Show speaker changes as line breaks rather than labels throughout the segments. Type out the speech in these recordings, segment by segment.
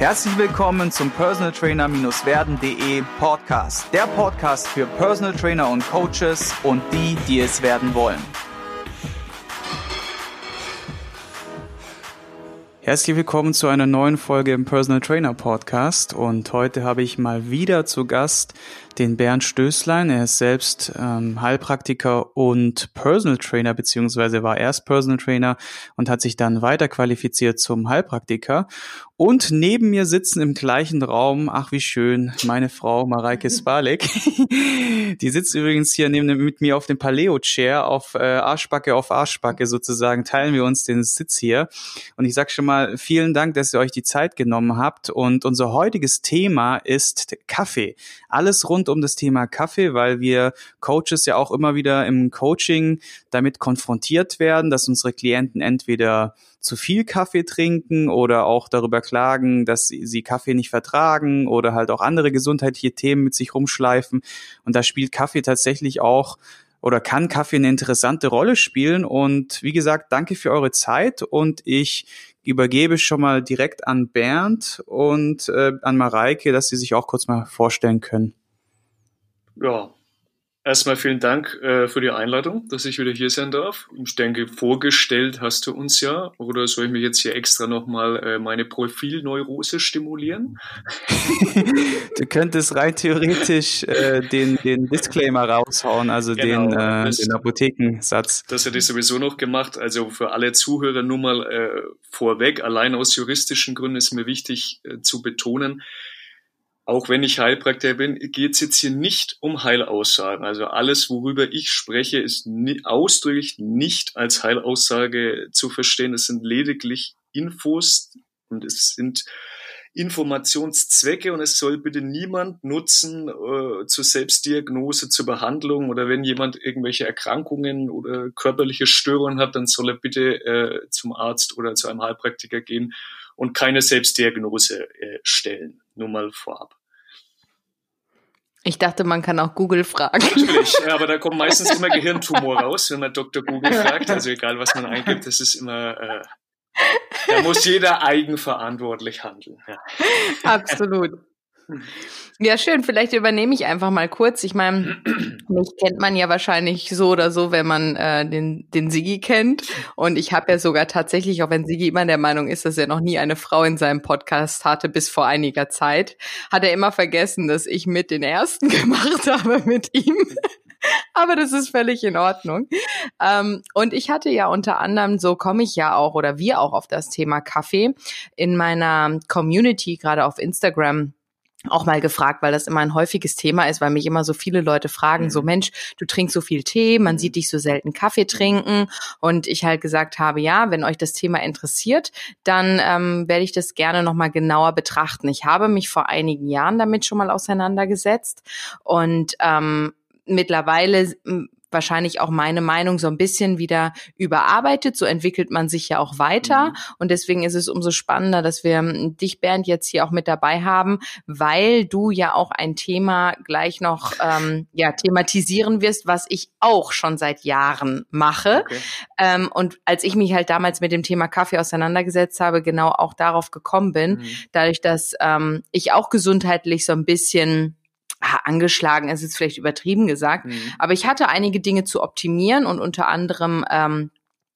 Herzlich willkommen zum Personal Trainer-werden.de Podcast. Der Podcast für Personal Trainer und Coaches und die, die es werden wollen. Herzlich willkommen zu einer neuen Folge im Personal Trainer Podcast und heute habe ich mal wieder zu Gast den Bernd Stößlein. Er ist selbst ähm, Heilpraktiker und Personal Trainer, beziehungsweise war erst Personal Trainer und hat sich dann weiter qualifiziert zum Heilpraktiker. Und neben mir sitzen im gleichen Raum, ach wie schön, meine Frau Mareike Spalek. Die sitzt übrigens hier neben mit mir auf dem Paleo-Chair, auf äh, Arschbacke auf Arschbacke sozusagen, teilen wir uns den Sitz hier. Und ich sage schon mal vielen Dank, dass ihr euch die Zeit genommen habt. Und unser heutiges Thema ist Kaffee. Alles rund um das Thema Kaffee, weil wir Coaches ja auch immer wieder im Coaching damit konfrontiert werden, dass unsere Klienten entweder zu viel Kaffee trinken oder auch darüber klagen, dass sie Kaffee nicht vertragen oder halt auch andere gesundheitliche Themen mit sich rumschleifen. Und da spielt Kaffee tatsächlich auch oder kann Kaffee eine interessante Rolle spielen. Und wie gesagt, danke für eure Zeit und ich übergebe schon mal direkt an Bernd und äh, an Mareike, dass sie sich auch kurz mal vorstellen können.
Ja, erstmal vielen Dank äh, für die Einladung, dass ich wieder hier sein darf. Ich denke, vorgestellt hast du uns ja. Oder soll ich mir jetzt hier extra nochmal äh, meine Profilneurose stimulieren?
du könntest rein theoretisch äh, den, den Disclaimer raushauen, also genau, den, äh, das, den Apothekensatz.
Das hätte ich sowieso noch gemacht. Also für alle Zuhörer nur mal äh, vorweg, allein aus juristischen Gründen ist mir wichtig äh, zu betonen, auch wenn ich Heilpraktiker bin, geht es jetzt hier nicht um Heilaussagen. Also alles, worüber ich spreche, ist nie, ausdrücklich nicht als Heilaussage zu verstehen. Es sind lediglich Infos und es sind Informationszwecke und es soll bitte niemand nutzen äh, zur Selbstdiagnose, zur Behandlung oder wenn jemand irgendwelche Erkrankungen oder körperliche Störungen hat, dann soll er bitte äh, zum Arzt oder zu einem Heilpraktiker gehen und keine Selbstdiagnose äh, stellen. Nur mal vorab.
Ich dachte, man kann auch Google fragen.
Natürlich, aber da kommt meistens immer Gehirntumor raus, wenn man Dr. Google fragt. Also egal, was man eingibt, das ist immer, äh, da muss jeder eigenverantwortlich handeln. Ja.
Absolut. Ja, schön. Vielleicht übernehme ich einfach mal kurz. Ich meine, mich kennt man ja wahrscheinlich so oder so, wenn man äh, den, den Sigi kennt. Und ich habe ja sogar tatsächlich, auch wenn Sigi immer der Meinung ist, dass er noch nie eine Frau in seinem Podcast hatte, bis vor einiger Zeit, hat er immer vergessen, dass ich mit den ersten gemacht habe mit ihm. Aber das ist völlig in Ordnung. Ähm, und ich hatte ja unter anderem, so komme ich ja auch oder wir auch auf das Thema Kaffee in meiner Community, gerade auf Instagram auch mal gefragt, weil das immer ein häufiges Thema ist, weil mich immer so viele Leute fragen, mhm. so Mensch, du trinkst so viel Tee, man sieht dich so selten Kaffee trinken und ich halt gesagt habe, ja, wenn euch das Thema interessiert, dann ähm, werde ich das gerne nochmal genauer betrachten. Ich habe mich vor einigen Jahren damit schon mal auseinandergesetzt und ähm, mittlerweile wahrscheinlich auch meine Meinung so ein bisschen wieder überarbeitet. So entwickelt man sich ja auch weiter. Mhm. Und deswegen ist es umso spannender, dass wir hm, dich, Bernd, jetzt hier auch mit dabei haben, weil du ja auch ein Thema gleich noch ähm, ja, thematisieren wirst, was ich auch schon seit Jahren mache. Okay. Ähm, und als ich mich halt damals mit dem Thema Kaffee auseinandergesetzt habe, genau auch darauf gekommen bin, mhm. dadurch, dass ähm, ich auch gesundheitlich so ein bisschen angeschlagen ist jetzt vielleicht übertrieben gesagt, mhm. aber ich hatte einige Dinge zu optimieren und unter anderem ähm,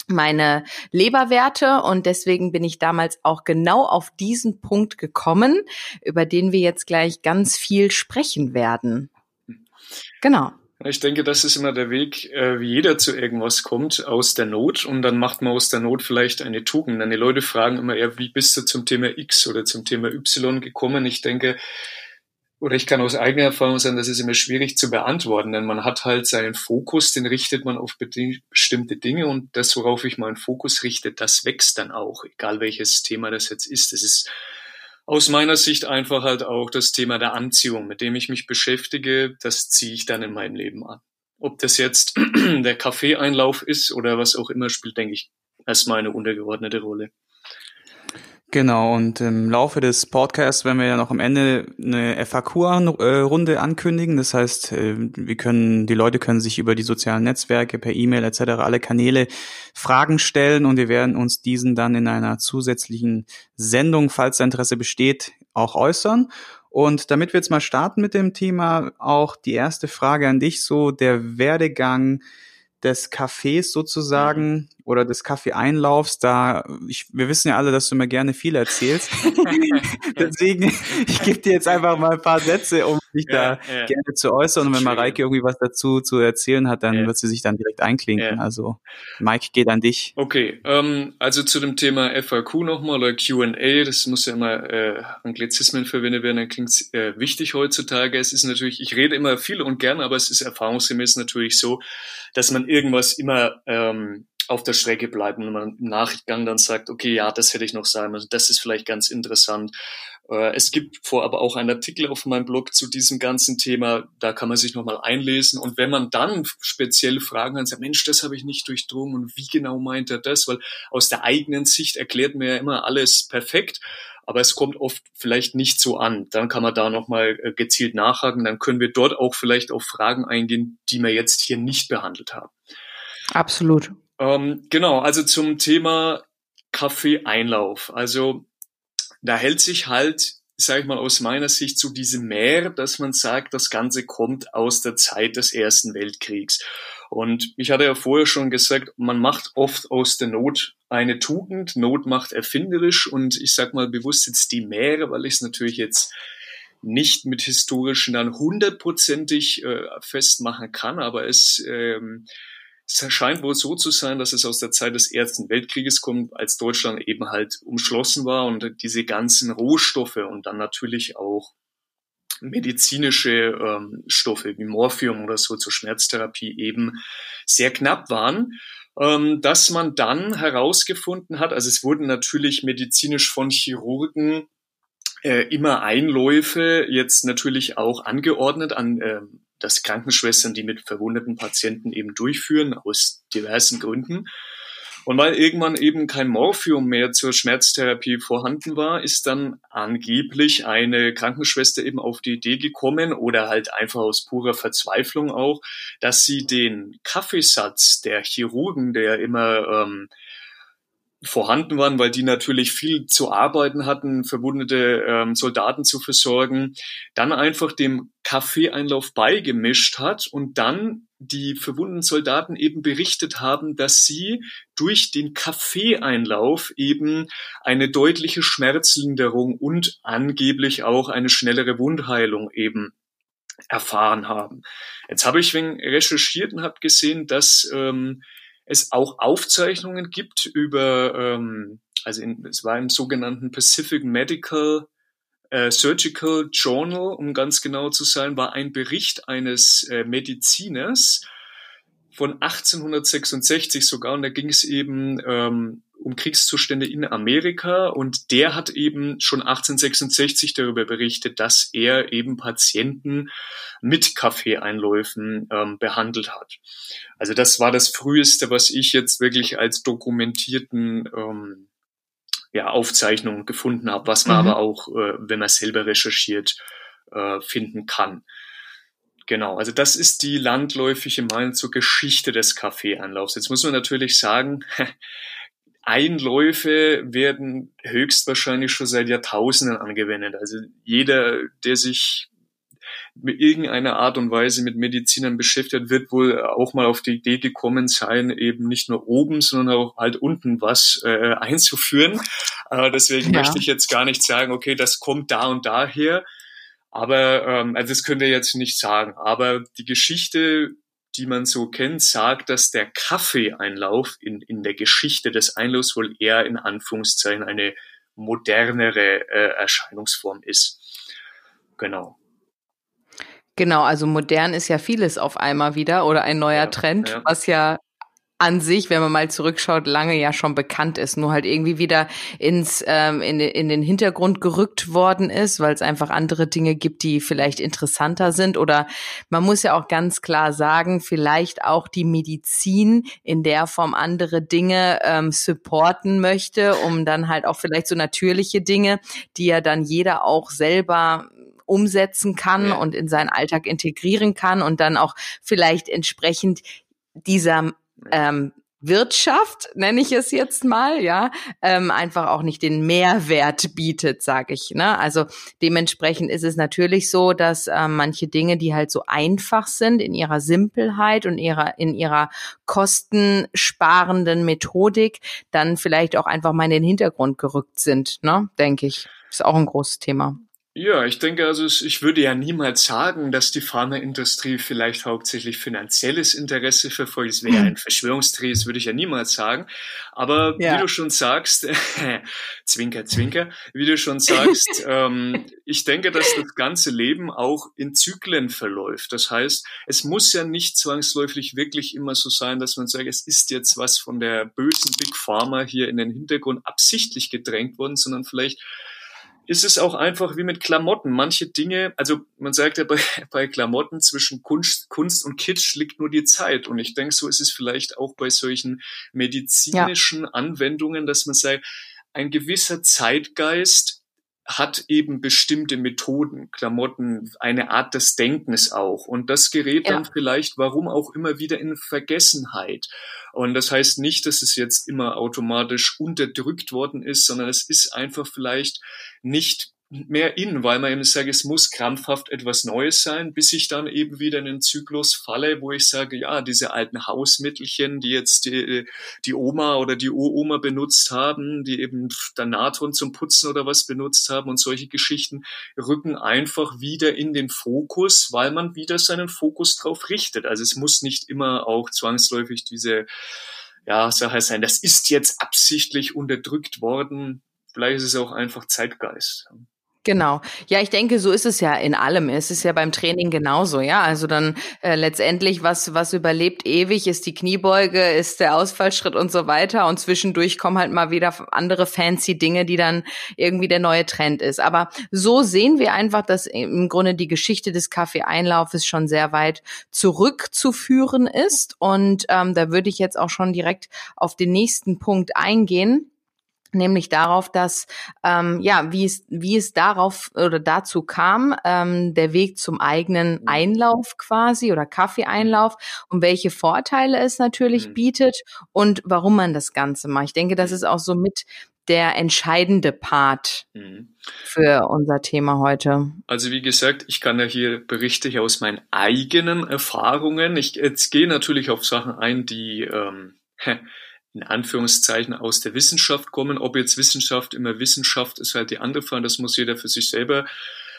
meine Leberwerte und deswegen bin ich damals auch genau auf diesen Punkt gekommen, über den wir jetzt gleich ganz viel sprechen werden. Genau.
Ich denke, das ist immer der Weg, äh, wie jeder zu irgendwas kommt, aus der Not und dann macht man aus der Not vielleicht eine Tugend. Dann die Leute fragen immer eher, wie bist du zum Thema X oder zum Thema Y gekommen? Ich denke, oder ich kann aus eigener Erfahrung sagen, das ist immer schwierig zu beantworten, denn man hat halt seinen Fokus, den richtet man auf bestimmte Dinge und das, worauf ich meinen Fokus richte, das wächst dann auch, egal welches Thema das jetzt ist. Das ist aus meiner Sicht einfach halt auch das Thema der Anziehung, mit dem ich mich beschäftige, das ziehe ich dann in mein Leben an. Ob das jetzt der Kaffeeeinlauf ist oder was auch immer, spielt, denke ich, erstmal eine untergeordnete Rolle.
Genau, und im Laufe des Podcasts werden wir ja noch am Ende eine FAQ-Runde ankündigen. Das heißt, äh, wir können, die Leute können sich über die sozialen Netzwerke, per E-Mail etc., alle Kanäle Fragen stellen und wir werden uns diesen dann in einer zusätzlichen Sendung, falls Interesse besteht, auch äußern. Und damit wir jetzt mal starten mit dem Thema, auch die erste Frage an dich, so der Werdegang des Cafés sozusagen mhm. oder des Kaffeeeinlaufs, da ich, wir wissen ja alle, dass du mir gerne viel erzählst. Deswegen, ich gebe dir jetzt einfach mal ein paar Sätze, um dich ja, da ja. gerne zu äußern. Und wenn Mareike irgendwie was dazu zu erzählen hat, dann ja. wird sie sich dann direkt einklinken. Also Mike geht an dich.
Okay, ähm, also zu dem Thema FAQ nochmal oder QA, das muss ja immer äh, Anglizismen verwendet werden, dann klingt es äh, wichtig heutzutage. Es ist natürlich, ich rede immer viel und gern, aber es ist erfahrungsgemäß natürlich so, dass man irgendwas immer ähm, auf der Strecke bleibt und man im Nachgang dann sagt, okay, ja, das hätte ich noch sagen müssen, das ist vielleicht ganz interessant. Äh, es gibt vor aber auch einen Artikel auf meinem Blog zu diesem ganzen Thema, da kann man sich nochmal einlesen. Und wenn man dann spezielle Fragen hat, sagt, Mensch, das habe ich nicht durchdrungen und wie genau meint er das? Weil aus der eigenen Sicht erklärt mir ja immer alles perfekt aber es kommt oft vielleicht nicht so an. Dann kann man da nochmal äh, gezielt nachhaken. Dann können wir dort auch vielleicht auf Fragen eingehen, die wir jetzt hier nicht behandelt haben.
Absolut.
Ähm, genau, also zum Thema Kaffeeeinlauf. Also da hält sich halt, sage ich mal, aus meiner Sicht so diese Mehr, dass man sagt, das Ganze kommt aus der Zeit des Ersten Weltkriegs. Und ich hatte ja vorher schon gesagt, man macht oft aus der Not eine Tugend. Not macht erfinderisch und ich sag mal bewusst jetzt die Meere, weil ich es natürlich jetzt nicht mit historischen dann hundertprozentig äh, festmachen kann, aber es, ähm, es scheint wohl so zu sein, dass es aus der Zeit des Ersten Weltkrieges kommt, als Deutschland eben halt umschlossen war und diese ganzen Rohstoffe und dann natürlich auch medizinische ähm, Stoffe wie Morphium oder so zur Schmerztherapie eben sehr knapp waren, ähm, dass man dann herausgefunden hat, also es wurden natürlich medizinisch von Chirurgen äh, immer Einläufe jetzt natürlich auch angeordnet an äh, das Krankenschwestern, die mit verwundeten Patienten eben durchführen, aus diversen Gründen. Und weil irgendwann eben kein Morphium mehr zur Schmerztherapie vorhanden war, ist dann angeblich eine Krankenschwester eben auf die Idee gekommen oder halt einfach aus purer Verzweiflung auch, dass sie den Kaffeesatz der Chirurgen, der immer ähm, vorhanden waren, weil die natürlich viel zu arbeiten hatten, verwundete ähm, Soldaten zu versorgen, dann einfach dem Kaffeeeinlauf beigemischt hat und dann die verwundeten Soldaten eben berichtet haben, dass sie durch den Kaffeeeinlauf eben eine deutliche Schmerzlinderung und angeblich auch eine schnellere Wundheilung eben erfahren haben. Jetzt habe ich wegen recherchiert und habe gesehen, dass ähm, es auch Aufzeichnungen gibt über, ähm, also in, es war im sogenannten Pacific Medical äh, Surgical Journal, um ganz genau zu sein, war ein Bericht eines äh, Mediziners von 1866 sogar, und da ging es eben ähm, um Kriegszustände in Amerika und der hat eben schon 1866 darüber berichtet, dass er eben Patienten mit Kaffeeeinläufen ähm, behandelt hat. Also das war das Früheste, was ich jetzt wirklich als dokumentierten ähm, ja, Aufzeichnungen gefunden habe, was man mhm. aber auch, äh, wenn man selber recherchiert, äh, finden kann. Genau, also das ist die landläufige Meinung zur Geschichte des Kaffeeanlaufs. Jetzt muss man natürlich sagen, Einläufe werden höchstwahrscheinlich schon seit Jahrtausenden angewendet. Also jeder, der sich mit irgendeiner Art und Weise mit Medizinern beschäftigt, wird wohl auch mal auf die Idee gekommen sein, eben nicht nur oben, sondern auch halt unten was äh, einzuführen. Äh, deswegen ja. möchte ich jetzt gar nicht sagen, okay, das kommt da und daher. Aber ähm, also das könnt ihr jetzt nicht sagen. Aber die Geschichte die man so kennt, sagt, dass der Kaffeeeinlauf in, in der Geschichte des Einlaufs wohl eher in Anführungszeichen eine modernere äh, Erscheinungsform ist. Genau.
Genau, also modern ist ja vieles auf einmal wieder oder ein neuer ja, Trend, ja. was ja an sich, wenn man mal zurückschaut, lange ja schon bekannt ist, nur halt irgendwie wieder ins ähm, in, in den Hintergrund gerückt worden ist, weil es einfach andere Dinge gibt, die vielleicht interessanter sind. Oder man muss ja auch ganz klar sagen, vielleicht auch die Medizin in der Form andere Dinge ähm, supporten möchte, um dann halt auch vielleicht so natürliche Dinge, die ja dann jeder auch selber umsetzen kann ja. und in seinen Alltag integrieren kann und dann auch vielleicht entsprechend dieser ähm, Wirtschaft, nenne ich es jetzt mal, ja, ähm, einfach auch nicht den Mehrwert bietet, sage ich. Ne? Also dementsprechend ist es natürlich so, dass ähm, manche Dinge, die halt so einfach sind in ihrer Simpelheit und ihrer in ihrer kostensparenden Methodik, dann vielleicht auch einfach mal in den Hintergrund gerückt sind, ne? Denke ich, ist auch ein großes Thema.
Ja, ich denke also, ich würde ja niemals sagen, dass die Pharmaindustrie vielleicht hauptsächlich finanzielles Interesse verfolgt. Es wäre ein Verschwörungsdreh, das würde ich ja niemals sagen. Aber ja. wie du schon sagst, zwinker, zwinker, wie du schon sagst, ähm, ich denke, dass das ganze Leben auch in Zyklen verläuft. Das heißt, es muss ja nicht zwangsläufig wirklich immer so sein, dass man sagt, es ist jetzt was von der bösen Big Pharma hier in den Hintergrund absichtlich gedrängt worden, sondern vielleicht ist es auch einfach wie mit Klamotten. Manche Dinge, also man sagt ja bei, bei Klamotten zwischen Kunst, Kunst und Kitsch liegt nur die Zeit. Und ich denke, so ist es vielleicht auch bei solchen medizinischen ja. Anwendungen, dass man sagt, ein gewisser Zeitgeist hat eben bestimmte Methoden, Klamotten, eine Art des Denkens auch. Und das gerät ja. dann vielleicht, warum auch immer wieder in Vergessenheit. Und das heißt nicht, dass es jetzt immer automatisch unterdrückt worden ist, sondern es ist einfach vielleicht nicht mehr in, weil man eben sagt, es muss krampfhaft etwas Neues sein, bis ich dann eben wieder in den Zyklus falle, wo ich sage, ja, diese alten Hausmittelchen, die jetzt die, die Oma oder die Uroma benutzt haben, die eben dann Natron zum Putzen oder was benutzt haben und solche Geschichten rücken einfach wieder in den Fokus, weil man wieder seinen Fokus drauf richtet. Also es muss nicht immer auch zwangsläufig diese ja, Sache sein, das ist jetzt absichtlich unterdrückt worden. Vielleicht ist es auch einfach Zeitgeist.
Genau. Ja, ich denke, so ist es ja in allem. Es ist ja beim Training genauso, ja. Also dann äh, letztendlich, was, was überlebt ewig, ist die Kniebeuge, ist der Ausfallschritt und so weiter. Und zwischendurch kommen halt mal wieder andere fancy Dinge, die dann irgendwie der neue Trend ist. Aber so sehen wir einfach, dass im Grunde die Geschichte des Kaffeeeinlaufes schon sehr weit zurückzuführen ist. Und ähm, da würde ich jetzt auch schon direkt auf den nächsten Punkt eingehen nämlich darauf, dass ähm, ja, wie es wie es darauf oder dazu kam, ähm, der Weg zum eigenen mhm. Einlauf quasi oder Kaffeeeinlauf und welche Vorteile es natürlich mhm. bietet und warum man das Ganze macht. Ich denke, das mhm. ist auch so mit der entscheidende Part mhm. für unser Thema heute.
Also wie gesagt, ich kann ja hier berichte ich aus meinen eigenen Erfahrungen. Ich jetzt gehe natürlich auf Sachen ein, die ähm, in Anführungszeichen aus der Wissenschaft kommen. Ob jetzt Wissenschaft immer Wissenschaft ist halt die andere Frage, das muss jeder für sich selber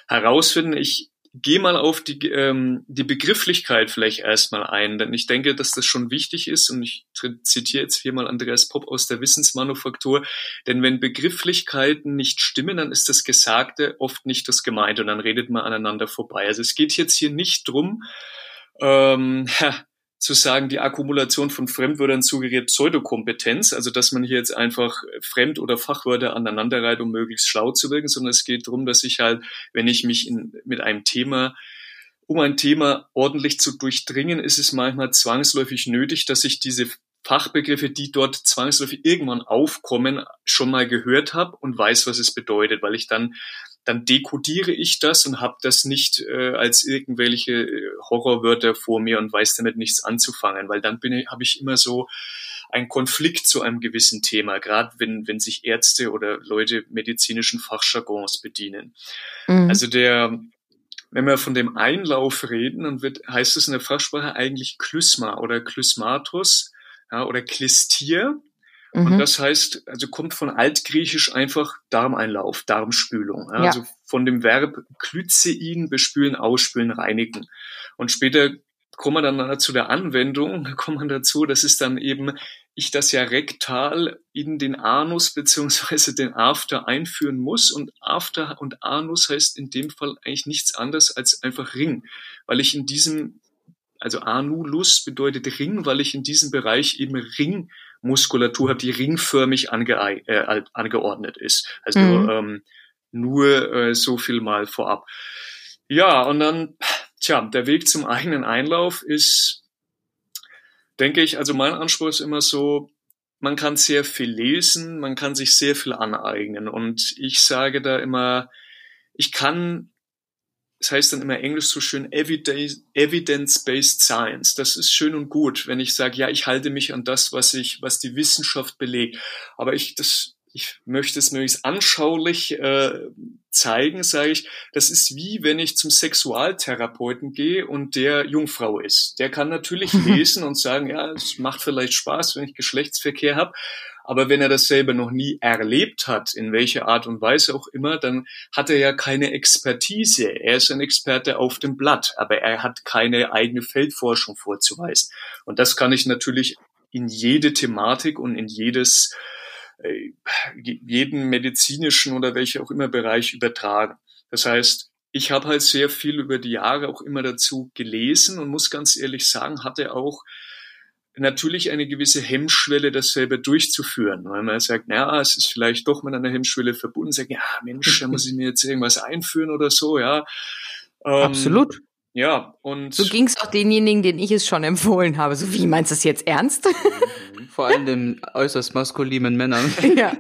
herausfinden. Ich gehe mal auf die, ähm, die Begrifflichkeit vielleicht erstmal ein, denn ich denke, dass das schon wichtig ist und ich zitiere jetzt hier mal Andreas Popp aus der Wissensmanufaktur, denn wenn Begrifflichkeiten nicht stimmen, dann ist das Gesagte oft nicht das Gemeinte und dann redet man aneinander vorbei. Also es geht jetzt hier nicht drum, ähm, zu sagen, die Akkumulation von Fremdwörtern suggeriert Pseudokompetenz, also dass man hier jetzt einfach Fremd- oder Fachwörter aneinanderreiht, um möglichst schlau zu wirken, sondern es geht darum, dass ich halt, wenn ich mich in, mit einem Thema um ein Thema ordentlich zu durchdringen, ist es manchmal zwangsläufig nötig, dass ich diese Fachbegriffe, die dort zwangsläufig irgendwann aufkommen, schon mal gehört habe und weiß, was es bedeutet, weil ich dann dann dekodiere ich das und habe das nicht äh, als irgendwelche äh, Horrorwörter vor mir und weiß damit nichts anzufangen, weil dann bin ich, habe ich immer so einen Konflikt zu einem gewissen Thema, gerade wenn, wenn sich Ärzte oder Leute medizinischen Fachjargons bedienen. Mhm. Also der, wenn wir von dem Einlauf reden, dann wird, heißt es in der Fachsprache eigentlich Klysma oder Klysmatus ja, oder Klistier. Mhm. Und das heißt, also kommt von Altgriechisch einfach Darmeinlauf, Darmspülung. Ja? Ja. Also von dem Verb klyzein, bespülen, ausspülen, reinigen. Und später kommen wir dann zu der Anwendung, da kommt man dazu, das ist dann eben, ich das ja rektal in den Anus beziehungsweise den After einführen muss. Und After und Anus heißt in dem Fall eigentlich nichts anderes als einfach Ring, weil ich in diesem also Anulus bedeutet Ring, weil ich in diesem Bereich eben Ringmuskulatur habe, die ringförmig ange äh, angeordnet ist. Also mhm. ähm, nur äh, so viel mal vorab. Ja, und dann, tja, der Weg zum eigenen Einlauf ist, denke ich, also mein Anspruch ist immer so, man kann sehr viel lesen, man kann sich sehr viel aneignen. Und ich sage da immer, ich kann, das heißt dann immer Englisch so schön, Evidence-Based Science. Das ist schön und gut, wenn ich sage, ja, ich halte mich an das, was ich, was die Wissenschaft belegt. Aber ich, das ich möchte es möglichst anschaulich äh, zeigen, sage ich, das ist wie wenn ich zum Sexualtherapeuten gehe und der Jungfrau ist. Der kann natürlich lesen und sagen, ja, es macht vielleicht Spaß, wenn ich Geschlechtsverkehr habe, aber wenn er das selber noch nie erlebt hat, in welcher Art und Weise auch immer, dann hat er ja keine Expertise. Er ist ein Experte auf dem Blatt, aber er hat keine eigene Feldforschung vorzuweisen. Und das kann ich natürlich in jede Thematik und in jedes jeden medizinischen oder welcher auch immer Bereich übertragen. Das heißt, ich habe halt sehr viel über die Jahre auch immer dazu gelesen und muss ganz ehrlich sagen, hatte auch natürlich eine gewisse Hemmschwelle, das selber durchzuführen, weil man sagt, naja, es ist vielleicht doch mit einer Hemmschwelle verbunden, sagt, ja, Mensch, da muss ich mir jetzt irgendwas einführen oder so, ja.
Ähm, Absolut.
Ja, und.
So ging es auch denjenigen, denen ich es schon empfohlen habe. So, wie meinst du das jetzt ernst?
Vor allem den äußerst maskulinen Männern.
Ja.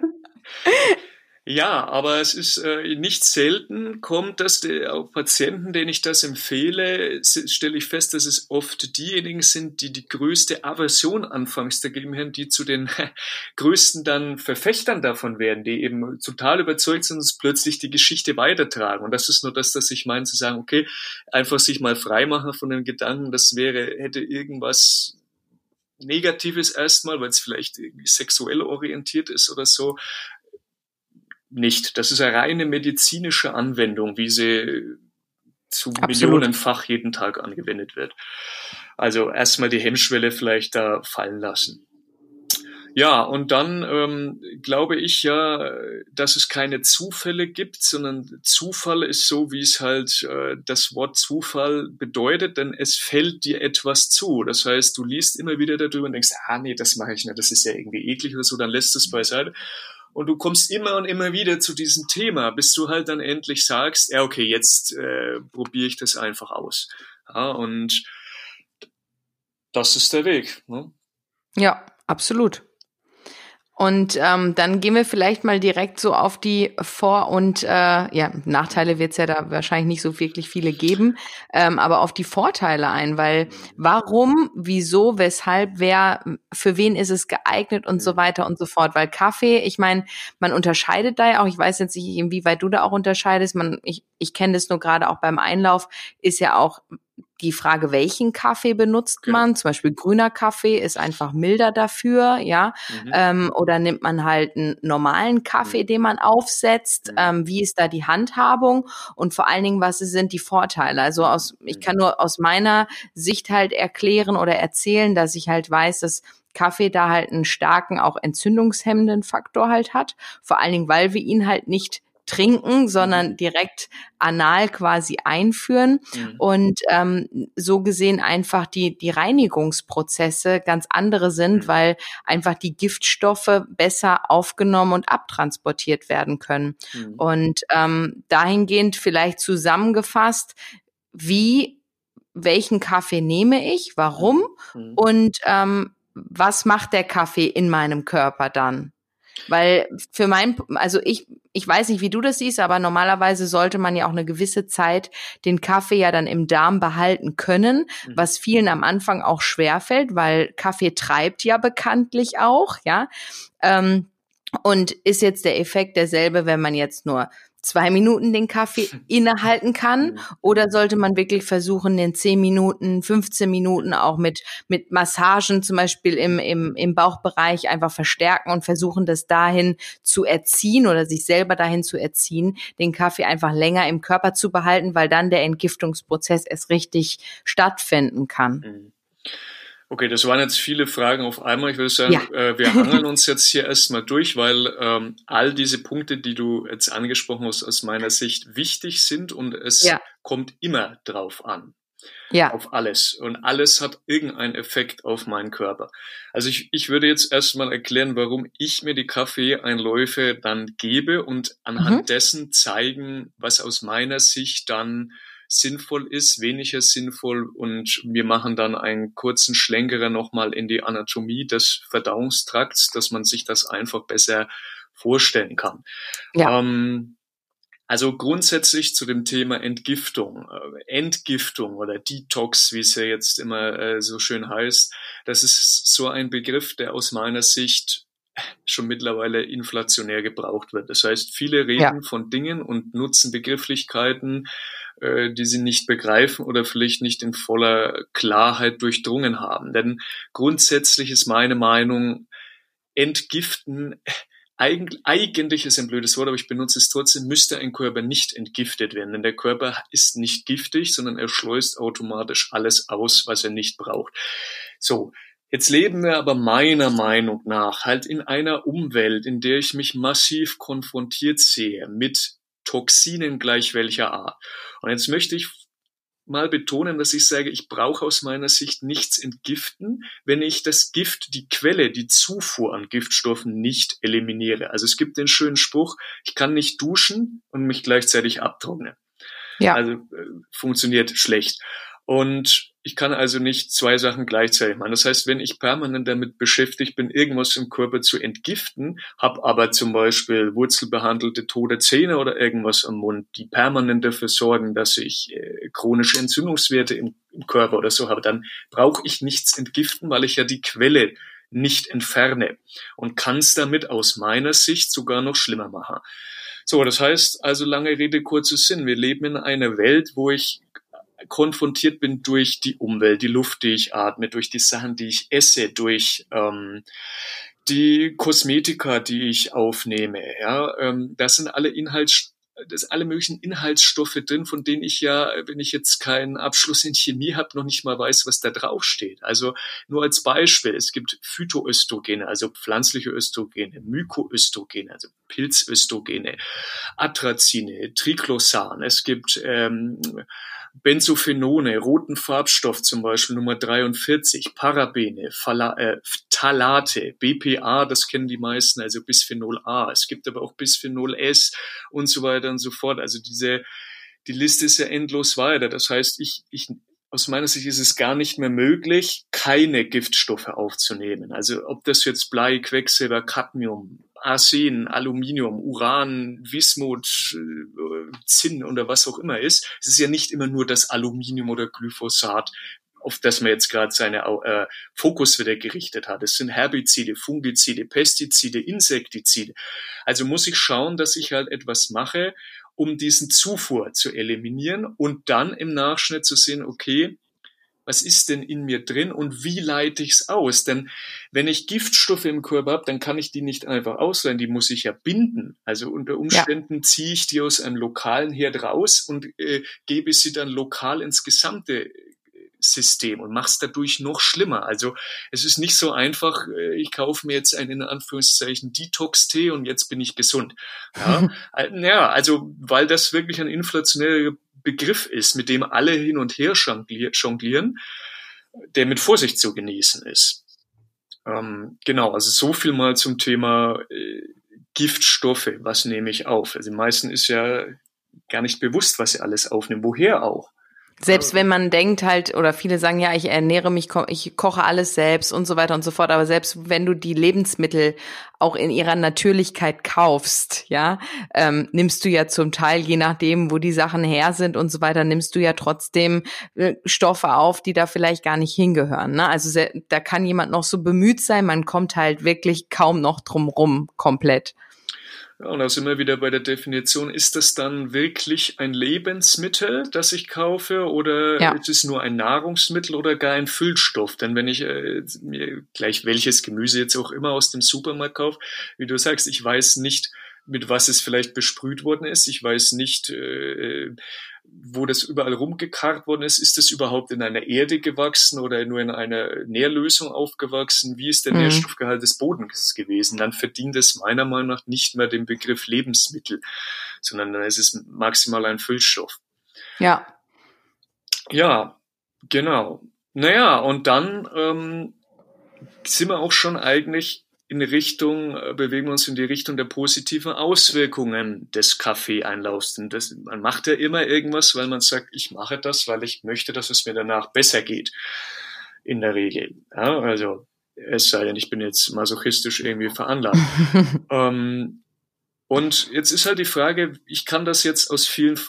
Ja, aber es ist äh, nicht selten kommt, dass die, auch Patienten, denen ich das empfehle, stelle ich fest, dass es oft diejenigen sind, die die größte Aversion anfangs dagegen haben, die zu den größten dann Verfechtern davon werden, die eben total überzeugt sind und plötzlich die Geschichte weitertragen. Und das ist nur das, dass ich meine zu sagen, okay, einfach sich mal freimachen von dem Gedanken, das wäre, hätte irgendwas Negatives erstmal, weil es vielleicht irgendwie sexuell orientiert ist oder so, nicht. Das ist eine reine medizinische Anwendung, wie sie zu Absolut. Millionenfach jeden Tag angewendet wird. Also erstmal die Hemmschwelle vielleicht da fallen lassen. Ja, und dann ähm, glaube ich ja, dass es keine Zufälle gibt, sondern Zufall ist so, wie es halt äh, das Wort Zufall bedeutet, denn es fällt dir etwas zu. Das heißt, du liest immer wieder darüber und denkst, ah nee, das mache ich nicht, das ist ja irgendwie eklig oder so, dann lässt es beiseite. Und du kommst immer und immer wieder zu diesem Thema, bis du halt dann endlich sagst, ja, okay, jetzt äh, probiere ich das einfach aus. Ja, und das ist der Weg. Ne?
Ja, absolut. Und ähm, dann gehen wir vielleicht mal direkt so auf die Vor- und äh, ja, Nachteile wird es ja da wahrscheinlich nicht so wirklich viele geben, ähm, aber auf die Vorteile ein, weil warum, wieso, weshalb, wer, für wen ist es geeignet und so weiter und so fort. Weil Kaffee, ich meine, man unterscheidet da ja auch, ich weiß jetzt nicht, inwieweit du da auch unterscheidest, man, ich, ich kenne das nur gerade auch beim Einlauf, ist ja auch die Frage, welchen Kaffee benutzt genau. man? Zum Beispiel grüner Kaffee ist einfach milder dafür, ja. Mhm. Ähm, oder nimmt man halt einen normalen Kaffee, mhm. den man aufsetzt? Mhm. Ähm, wie ist da die Handhabung? Und vor allen Dingen, was sind die Vorteile? Also aus, ich mhm. kann nur aus meiner Sicht halt erklären oder erzählen, dass ich halt weiß, dass Kaffee da halt einen starken, auch entzündungshemmenden Faktor halt hat. Vor allen Dingen, weil wir ihn halt nicht trinken, sondern mhm. direkt anal quasi einführen mhm. und ähm, so gesehen einfach die, die Reinigungsprozesse ganz andere sind, mhm. weil einfach die Giftstoffe besser aufgenommen und abtransportiert werden können. Mhm. Und ähm, dahingehend vielleicht zusammengefasst, wie, welchen Kaffee nehme ich, warum mhm. und ähm, was macht der Kaffee in meinem Körper dann? Weil für mein, also ich, ich weiß nicht, wie du das siehst, aber normalerweise sollte man ja auch eine gewisse Zeit den Kaffee ja dann im Darm behalten können, mhm. was vielen am Anfang auch schwerfällt, weil Kaffee treibt ja bekanntlich auch, ja. Ähm, und ist jetzt der Effekt derselbe, wenn man jetzt nur zwei Minuten den Kaffee innehalten kann? Mhm. Oder sollte man wirklich versuchen, den zehn Minuten, 15 Minuten auch mit, mit Massagen zum Beispiel im, im, im Bauchbereich einfach verstärken und versuchen, das dahin zu erziehen oder sich selber dahin zu erziehen, den Kaffee einfach länger im Körper zu behalten, weil dann der Entgiftungsprozess erst richtig stattfinden kann?
Mhm. Okay, das waren jetzt viele Fragen auf einmal. Ich würde sagen, ja. äh, wir hangeln uns jetzt hier erstmal durch, weil ähm, all diese Punkte, die du jetzt angesprochen hast, aus meiner Sicht wichtig sind und es ja. kommt immer drauf an. Ja. Auf alles. Und alles hat irgendeinen Effekt auf meinen Körper. Also ich, ich würde jetzt erstmal erklären, warum ich mir die Kaffeeeinläufe dann gebe und anhand mhm. dessen zeigen, was aus meiner Sicht dann sinnvoll ist, weniger sinnvoll und wir machen dann einen kurzen Schlenkerer nochmal in die Anatomie des Verdauungstrakts, dass man sich das einfach besser vorstellen kann. Ja. Ähm, also grundsätzlich zu dem Thema Entgiftung. Äh, Entgiftung oder Detox, wie es ja jetzt immer äh, so schön heißt, das ist so ein Begriff, der aus meiner Sicht schon mittlerweile inflationär gebraucht wird. Das heißt, viele reden ja. von Dingen und nutzen Begrifflichkeiten, äh, die sie nicht begreifen oder vielleicht nicht in voller Klarheit durchdrungen haben. Denn grundsätzlich ist meine Meinung, Entgiften Eig eigentlich ist ein blödes Wort, aber ich benutze es trotzdem, müsste ein Körper nicht entgiftet werden. Denn der Körper ist nicht giftig, sondern er schleust automatisch alles aus, was er nicht braucht. So. Jetzt leben wir aber meiner Meinung nach halt in einer Umwelt, in der ich mich massiv konfrontiert sehe mit Toxinen gleich welcher Art. Und jetzt möchte ich mal betonen, dass ich sage, ich brauche aus meiner Sicht nichts entgiften, wenn ich das Gift, die Quelle, die Zufuhr an Giftstoffen nicht eliminiere. Also es gibt den schönen Spruch, ich kann nicht duschen und mich gleichzeitig abtrocknen. Ja. Also äh, funktioniert schlecht. Und ich kann also nicht zwei Sachen gleichzeitig machen. Das heißt, wenn ich permanent damit beschäftigt bin, irgendwas im Körper zu entgiften, habe aber zum Beispiel wurzelbehandelte tote Zähne oder irgendwas am Mund, die permanent dafür sorgen, dass ich äh, chronische Entzündungswerte im, im Körper oder so habe, dann brauche ich nichts entgiften, weil ich ja die Quelle nicht entferne und kann es damit aus meiner Sicht sogar noch schlimmer machen. So, das heißt also lange Rede, kurzer Sinn. Wir leben in einer Welt, wo ich konfrontiert bin durch die Umwelt, die Luft, die ich atme, durch die Sachen, die ich esse, durch ähm, die Kosmetika, die ich aufnehme. Ja, ähm, das sind alle Inhalts das sind alle möglichen Inhaltsstoffe drin, von denen ich ja, wenn ich jetzt keinen Abschluss in Chemie habe, noch nicht mal weiß, was da drauf steht. Also nur als Beispiel, es gibt Phytoöstrogene, also pflanzliche Östrogene, Mykoöstrogene, also Pilzöstrogene, Atrazine, Triclosan, es gibt ähm, Benzophenone, roten Farbstoff zum Beispiel Nummer 43, Parabene, Phala äh, Phthalate, BPA, das kennen die meisten, also Bisphenol A. Es gibt aber auch Bisphenol S und so weiter und so fort. Also diese, die Liste ist ja endlos weiter. Das heißt, ich, ich, aus meiner Sicht ist es gar nicht mehr möglich, keine Giftstoffe aufzunehmen. Also ob das jetzt Blei, Quecksilber, Cadmium, Arsen, Aluminium, Uran, Wismut, äh, Zinn oder was auch immer ist. Es ist ja nicht immer nur das Aluminium oder Glyphosat, auf das man jetzt gerade seine äh, Fokus wieder gerichtet hat. Es sind Herbizide, Fungizide, Pestizide, Insektizide. Also muss ich schauen, dass ich halt etwas mache, um diesen Zufuhr zu eliminieren und dann im Nachschnitt zu sehen, okay, was ist denn in mir drin und wie leite ich es aus? Denn wenn ich Giftstoffe im Körper habe, dann kann ich die nicht einfach ausleiten, die muss ich ja binden. Also unter Umständen ja. ziehe ich die aus einem lokalen Herd raus und äh, gebe sie dann lokal ins gesamte System und mach's dadurch noch schlimmer. Also es ist nicht so einfach, äh, ich kaufe mir jetzt einen in Anführungszeichen Detox-Tee und jetzt bin ich gesund. Ja, äh, ja also weil das wirklich ein inflationärer Begriff ist, mit dem alle hin und her jonglieren, der mit Vorsicht zu genießen ist. Ähm, genau, also so viel mal zum Thema äh, Giftstoffe, was nehme ich auf? Also den meisten ist ja gar nicht bewusst, was sie alles aufnehmen, woher auch.
Selbst wenn man denkt halt, oder viele sagen, ja, ich ernähre mich, ich koche alles selbst und so weiter und so fort, aber selbst wenn du die Lebensmittel auch in ihrer Natürlichkeit kaufst, ja, ähm, nimmst du ja zum Teil, je nachdem, wo die Sachen her sind und so weiter, nimmst du ja trotzdem äh, Stoffe auf, die da vielleicht gar nicht hingehören. Ne? Also sehr, da kann jemand noch so bemüht sein, man kommt halt wirklich kaum noch drum rum komplett.
Ja, und da sind wir wieder bei der Definition, ist das dann wirklich ein Lebensmittel, das ich kaufe, oder ja. ist es nur ein Nahrungsmittel oder gar ein Füllstoff? Denn wenn ich äh, mir gleich welches Gemüse jetzt auch immer aus dem Supermarkt kaufe, wie du sagst, ich weiß nicht, mit was es vielleicht besprüht worden ist. Ich weiß nicht, äh, wo das überall rumgekarrt worden ist. Ist das überhaupt in einer Erde gewachsen oder nur in einer Nährlösung aufgewachsen? Wie ist der mhm. Nährstoffgehalt des Bodens gewesen? Dann verdient es meiner Meinung nach nicht mehr den Begriff Lebensmittel, sondern dann ist es maximal ein Füllstoff.
Ja.
Ja, Genau. Naja, und dann ähm, sind wir auch schon eigentlich in Richtung, äh, bewegen wir uns in die Richtung der positiven Auswirkungen des Kaffeeeinlaufs. Denn das, man macht ja immer irgendwas, weil man sagt, ich mache das, weil ich möchte, dass es mir danach besser geht. In der Regel. Ja, also, es sei denn, ich bin jetzt masochistisch irgendwie veranlagt. ähm, und jetzt ist halt die Frage, ich kann das jetzt aus vielen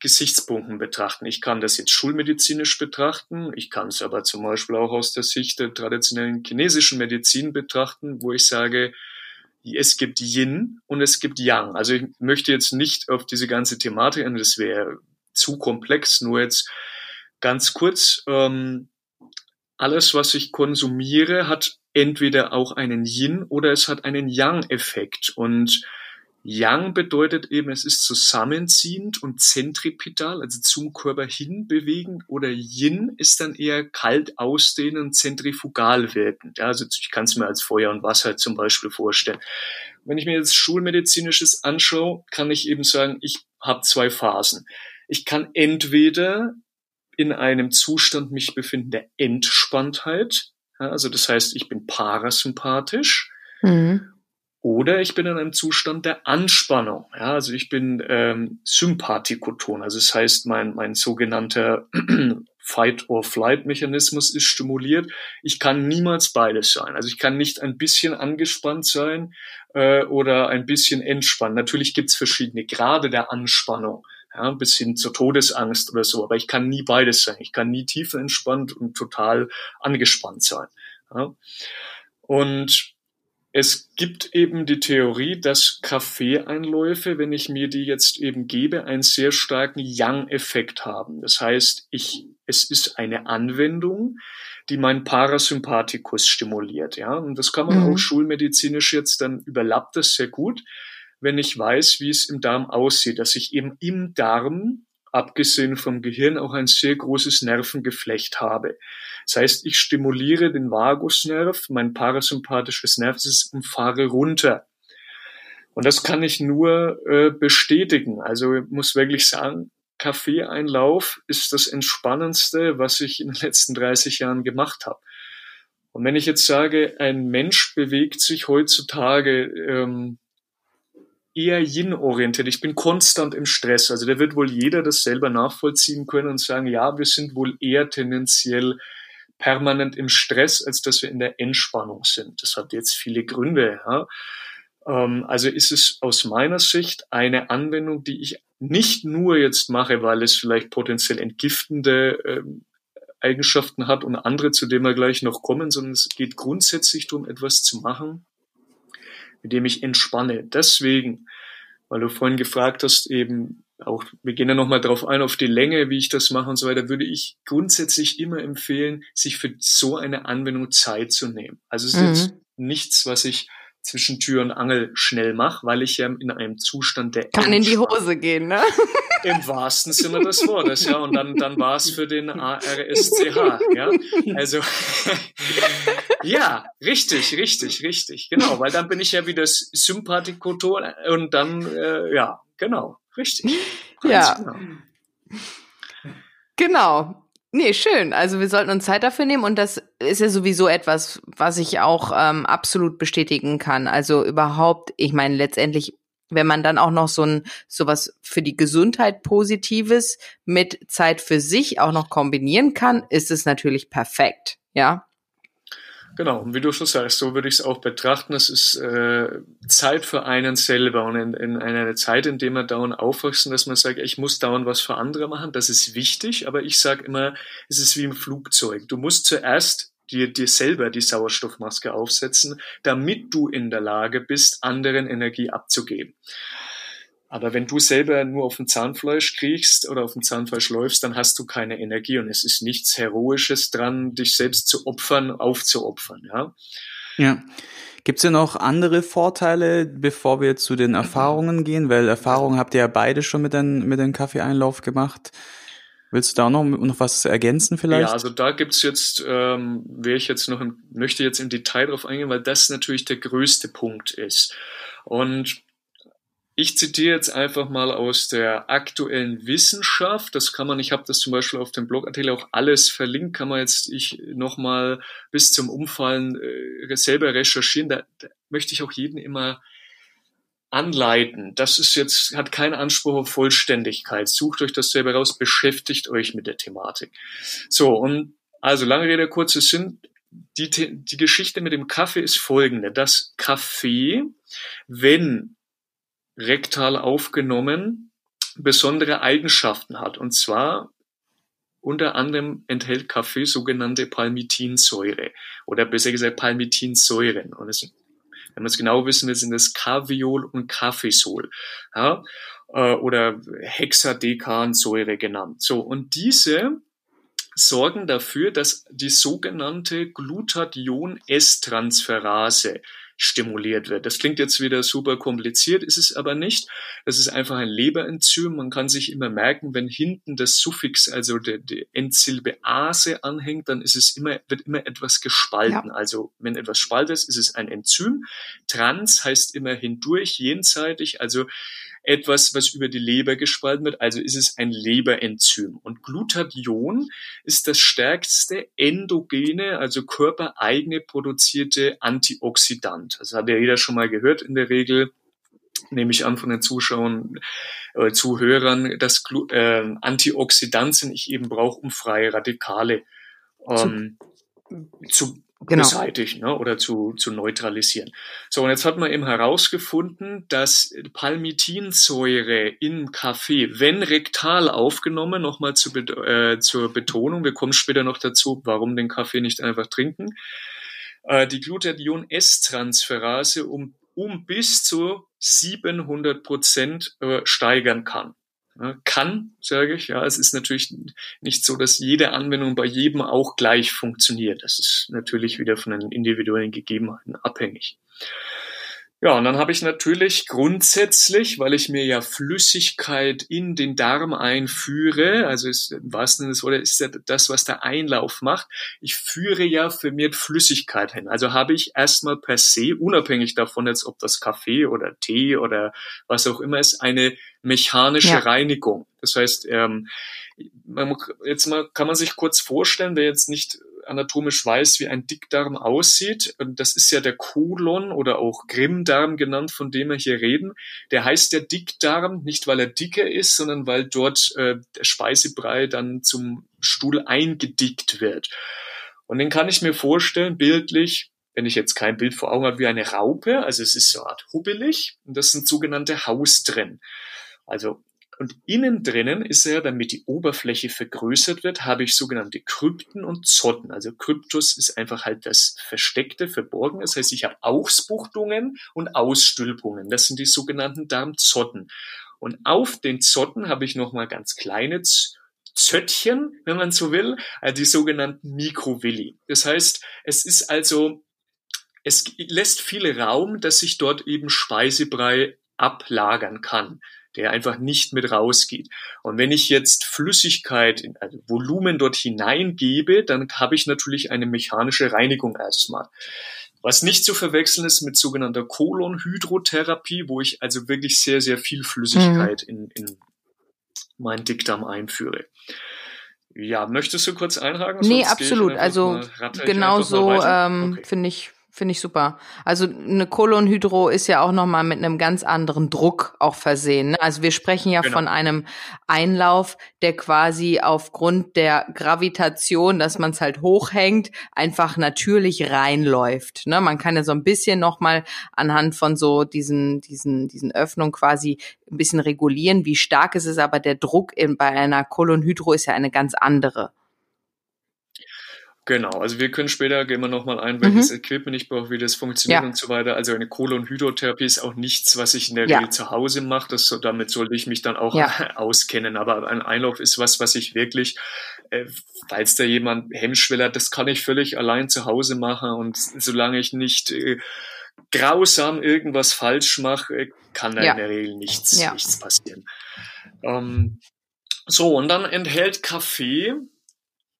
Gesichtspunkten betrachten. Ich kann das jetzt schulmedizinisch betrachten, ich kann es aber zum Beispiel auch aus der Sicht der traditionellen chinesischen Medizin betrachten, wo ich sage, es gibt Yin und es gibt Yang. Also ich möchte jetzt nicht auf diese ganze Thematik, das wäre zu komplex, nur jetzt ganz kurz, ähm, alles, was ich konsumiere, hat entweder auch einen Yin oder es hat einen Yang-Effekt. Und Yang bedeutet eben, es ist zusammenziehend und zentripetal, also zum Körper hin bewegend, oder Yin ist dann eher kalt ausdehnend, zentrifugal wirkend. Ja, also ich kann es mir als Feuer und Wasser zum Beispiel vorstellen. Wenn ich mir jetzt Schulmedizinisches anschaue, kann ich eben sagen, ich habe zwei Phasen. Ich kann entweder in einem Zustand mich befinden der Entspanntheit, ja, also das heißt, ich bin parasympathisch, mhm. Oder ich bin in einem Zustand der Anspannung. Ja, also ich bin ähm, Sympathikoton. Also das heißt, mein, mein sogenannter Fight-or-Flight-Mechanismus ist stimuliert. Ich kann niemals beides sein. Also ich kann nicht ein bisschen angespannt sein äh, oder ein bisschen entspannt. Natürlich gibt's verschiedene Grade der Anspannung. Ja, bis hin zur Todesangst oder so. Aber ich kann nie beides sein. Ich kann nie tief entspannt und total angespannt sein. Ja. Und es gibt eben die Theorie, dass Kaffeeeinläufe, wenn ich mir die jetzt eben gebe, einen sehr starken Yang-Effekt haben. Das heißt, ich, es ist eine Anwendung, die mein Parasympathikus stimuliert, ja. Und das kann man mhm. auch schulmedizinisch jetzt dann überlappt das sehr gut, wenn ich weiß, wie es im Darm aussieht, dass ich eben im Darm abgesehen vom Gehirn auch ein sehr großes Nervengeflecht habe. Das heißt, ich stimuliere den Vagusnerv, mein parasympathisches Nervensystem und fahre runter. Und das kann ich nur äh, bestätigen. Also ich muss wirklich sagen, Kaffeeeinlauf ist das Entspannendste, was ich in den letzten 30 Jahren gemacht habe. Und wenn ich jetzt sage, ein Mensch bewegt sich heutzutage ähm, eher Yin-orientiert. Ich bin konstant im Stress. Also da wird wohl jeder das selber nachvollziehen können und sagen, ja, wir sind wohl eher tendenziell permanent im Stress, als dass wir in der Entspannung sind. Das hat jetzt viele Gründe. Ja. Ähm, also ist es aus meiner Sicht eine Anwendung, die ich nicht nur jetzt mache, weil es vielleicht potenziell entgiftende ähm, Eigenschaften hat und andere, zu denen wir gleich noch kommen, sondern es geht grundsätzlich darum, etwas zu machen, mit dem ich entspanne. Deswegen, weil du vorhin gefragt hast, eben auch, wir gehen ja nochmal drauf ein, auf die Länge, wie ich das mache und so weiter, würde ich grundsätzlich immer empfehlen, sich für so eine Anwendung Zeit zu nehmen. Also es ist mhm. jetzt nichts, was ich zwischen Tür und Angel schnell mache, weil ich ja in einem Zustand der
kann in die Hose gehen, ne?
Im wahrsten Sinne des Wortes, ja. Und dann, dann war es für den ARSCH, ja. Also, ja, richtig, richtig, richtig, genau. Weil dann bin ich ja wieder Sympathikotor und dann, äh, ja, genau, richtig.
Ja. Genau. genau. Nee, schön. Also wir sollten uns Zeit dafür nehmen und das ist ja sowieso etwas, was ich auch ähm, absolut bestätigen kann. Also überhaupt, ich meine, letztendlich, wenn man dann auch noch so ein sowas für die Gesundheit Positives mit Zeit für sich auch noch kombinieren kann, ist es natürlich perfekt. Ja.
Genau, und wie du schon sagst, so würde ich es auch betrachten. Es ist äh, Zeit für einen selber und in, in einer Zeit, in der man dauernd aufwachsen, dass man sagt, ich muss dauernd was für andere machen, das ist wichtig, aber ich sage immer, es ist wie im Flugzeug. Du musst zuerst dir, dir selber die Sauerstoffmaske aufsetzen, damit du in der Lage bist, anderen Energie abzugeben. Aber wenn du selber nur auf dem Zahnfleisch kriegst oder auf dem Zahnfleisch läufst, dann hast du keine Energie und es ist nichts Heroisches dran, dich selbst zu opfern, aufzuopfern, ja.
Ja. Gibt's denn noch andere Vorteile, bevor wir zu den Erfahrungen gehen? Weil Erfahrungen habt ihr ja beide schon mit den, mit dem Kaffeeeinlauf gemacht. Willst du da noch, noch was ergänzen vielleicht?
Ja, also da gibt's jetzt, ähm, wäre ich jetzt noch, im, möchte jetzt im Detail drauf eingehen, weil das natürlich der größte Punkt ist. Und ich zitiere jetzt einfach mal aus der aktuellen Wissenschaft. Das kann man, ich habe das zum Beispiel auf dem Blogartikel auch alles verlinkt, kann man jetzt ich nochmal bis zum Umfallen äh, selber recherchieren. Da, da möchte ich auch jeden immer anleiten. Das ist jetzt, hat keinen Anspruch auf Vollständigkeit. Sucht euch das selber raus, beschäftigt euch mit der Thematik. So, und also lange Rede, kurzer Sinn. Die, die Geschichte mit dem Kaffee ist folgende. Das Kaffee, wenn rektal aufgenommen besondere Eigenschaften hat. Und zwar unter anderem enthält Kaffee sogenannte Palmitinsäure oder besser gesagt Palmitinsäuren. Und es, wenn wir es genau wissen will, sind es Kaviol und Kaffeesol. Ja, äh, oder Hexadekansäure genannt. So, und diese sorgen dafür, dass die sogenannte Glutathion-S-Transferase stimuliert wird. Das klingt jetzt wieder super kompliziert, ist es aber nicht. Das ist einfach ein Leberenzym. Man kann sich immer merken, wenn hinten das Suffix, also die, die Endsilbe Ase anhängt, dann ist es immer, wird immer etwas gespalten. Ja. Also wenn etwas spaltet, ist es ein Enzym. Trans heißt immer hindurch, jenseitig, also etwas, was über die Leber gespalten wird, also ist es ein Leberenzym. Und Glutathion ist das stärkste endogene, also körpereigene produzierte Antioxidant. Das hat ja jeder schon mal gehört in der Regel nehme ich an von den Zuschauern, äh, Zuhörern, dass äh, Antioxidantien ich eben brauche, um freie Radikale ähm, zu, zu genau. beseitigen ne, oder zu, zu neutralisieren. So, und jetzt hat man eben herausgefunden, dass Palmitinsäure in Kaffee, wenn rektal aufgenommen, nochmal zu, äh, zur Betonung, wir kommen später noch dazu, warum den Kaffee nicht einfach trinken, äh, die Glutathion-S-Transferase um, um bis zu 700 Prozent äh, steigern kann kann, sage ich. Ja, es ist natürlich nicht so, dass jede Anwendung bei jedem auch gleich funktioniert. Das ist natürlich wieder von den individuellen Gegebenheiten abhängig. Ja, und dann habe ich natürlich grundsätzlich, weil ich mir ja Flüssigkeit in den Darm einführe, also ist, im wahrsten Sinne des ist ja das, was der Einlauf macht, ich führe ja vermehrt Flüssigkeit hin. Also habe ich erstmal per se, unabhängig davon jetzt, ob das Kaffee oder Tee oder was auch immer ist, eine mechanische ja. Reinigung. Das heißt, ähm, man, jetzt mal kann man sich kurz vorstellen, wer jetzt nicht anatomisch weiß, wie ein Dickdarm aussieht. Das ist ja der Kolon oder auch Grimmdarm genannt, von dem wir hier reden. Der heißt der Dickdarm, nicht weil er dicker ist, sondern weil dort äh, der Speisebrei dann zum Stuhl eingedickt wird. Und den kann ich mir vorstellen, bildlich, wenn ich jetzt kein Bild vor Augen habe, wie eine Raupe. Also es ist so eine Art hubbelig und das sind sogenannte Hausdrennen. Also und innen drinnen ist er, damit die Oberfläche vergrößert wird, habe ich sogenannte Krypten und Zotten. Also Kryptus ist einfach halt das Versteckte, Verborgene. Das heißt, ich habe Ausbuchtungen und Ausstülpungen. Das sind die sogenannten Darmzotten. Und auf den Zotten habe ich nochmal ganz kleine Zöttchen, wenn man so will, also die sogenannten Mikrovilli. Das heißt, es ist also, es lässt viel Raum, dass sich dort eben Speisebrei ablagern kann der einfach nicht mit rausgeht. Und wenn ich jetzt Flüssigkeit, also Volumen dort hineingebe, dann habe ich natürlich eine mechanische Reinigung erstmal. Was nicht zu verwechseln ist mit sogenannter Kolonhydrotherapie, wo ich also wirklich sehr, sehr viel Flüssigkeit mhm. in, in meinen Dickdarm einführe. Ja, möchtest du kurz einhaken?
Nee, absolut. Also genau so ähm, okay. finde ich Finde ich super. Also eine Kolonhydro ist ja auch nochmal mit einem ganz anderen Druck auch versehen. Ne? Also wir sprechen ja genau. von einem Einlauf, der quasi aufgrund der Gravitation, dass man es halt hochhängt, einfach natürlich reinläuft. Ne? Man kann ja so ein bisschen nochmal anhand von so diesen, diesen, diesen Öffnungen quasi ein bisschen regulieren, wie stark ist es, aber der Druck in, bei einer Kolonhydro ist ja eine ganz andere.
Genau, also wir können später, gehen wir nochmal ein, welches mhm. Equipment ich brauche, wie das funktioniert ja. und so weiter. Also eine Kolonhydrotherapie ist auch nichts, was ich in der ja. Regel zu Hause mache. Das, damit sollte ich mich dann auch ja. auskennen. Aber ein Einlauf ist was, was ich wirklich, äh, falls da jemand Hemmschwelle hat, das kann ich völlig allein zu Hause machen. Und solange ich nicht äh, grausam irgendwas falsch mache, kann da in der Regel nichts, nichts passieren. Ähm, so, und dann enthält Kaffee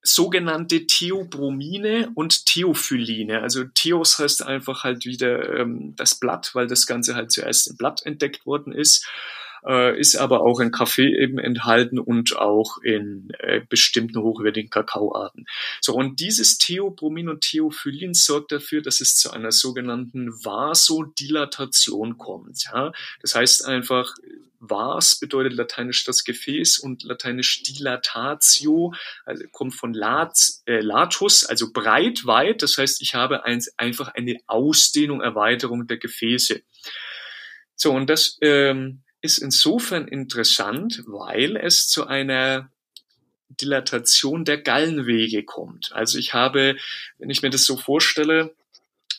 sogenannte Theobromine und Theophyline. Also Theos heißt einfach halt wieder ähm, das Blatt, weil das Ganze halt zuerst im Blatt entdeckt worden ist äh, ist aber auch in Kaffee eben enthalten und auch in äh, bestimmten hochwertigen Kakaoarten. So, und dieses Theobromin und Theophyllin sorgt dafür, dass es zu einer sogenannten Vasodilatation kommt. Ja? Das heißt einfach, Vas bedeutet lateinisch das Gefäß und lateinisch dilatatio, also kommt von lat, äh, latus, also breit, weit. Das heißt, ich habe ein, einfach eine Ausdehnung, Erweiterung der Gefäße. So, und das ähm, ist insofern interessant, weil es zu einer Dilatation der Gallenwege kommt. Also ich habe, wenn ich mir das so vorstelle,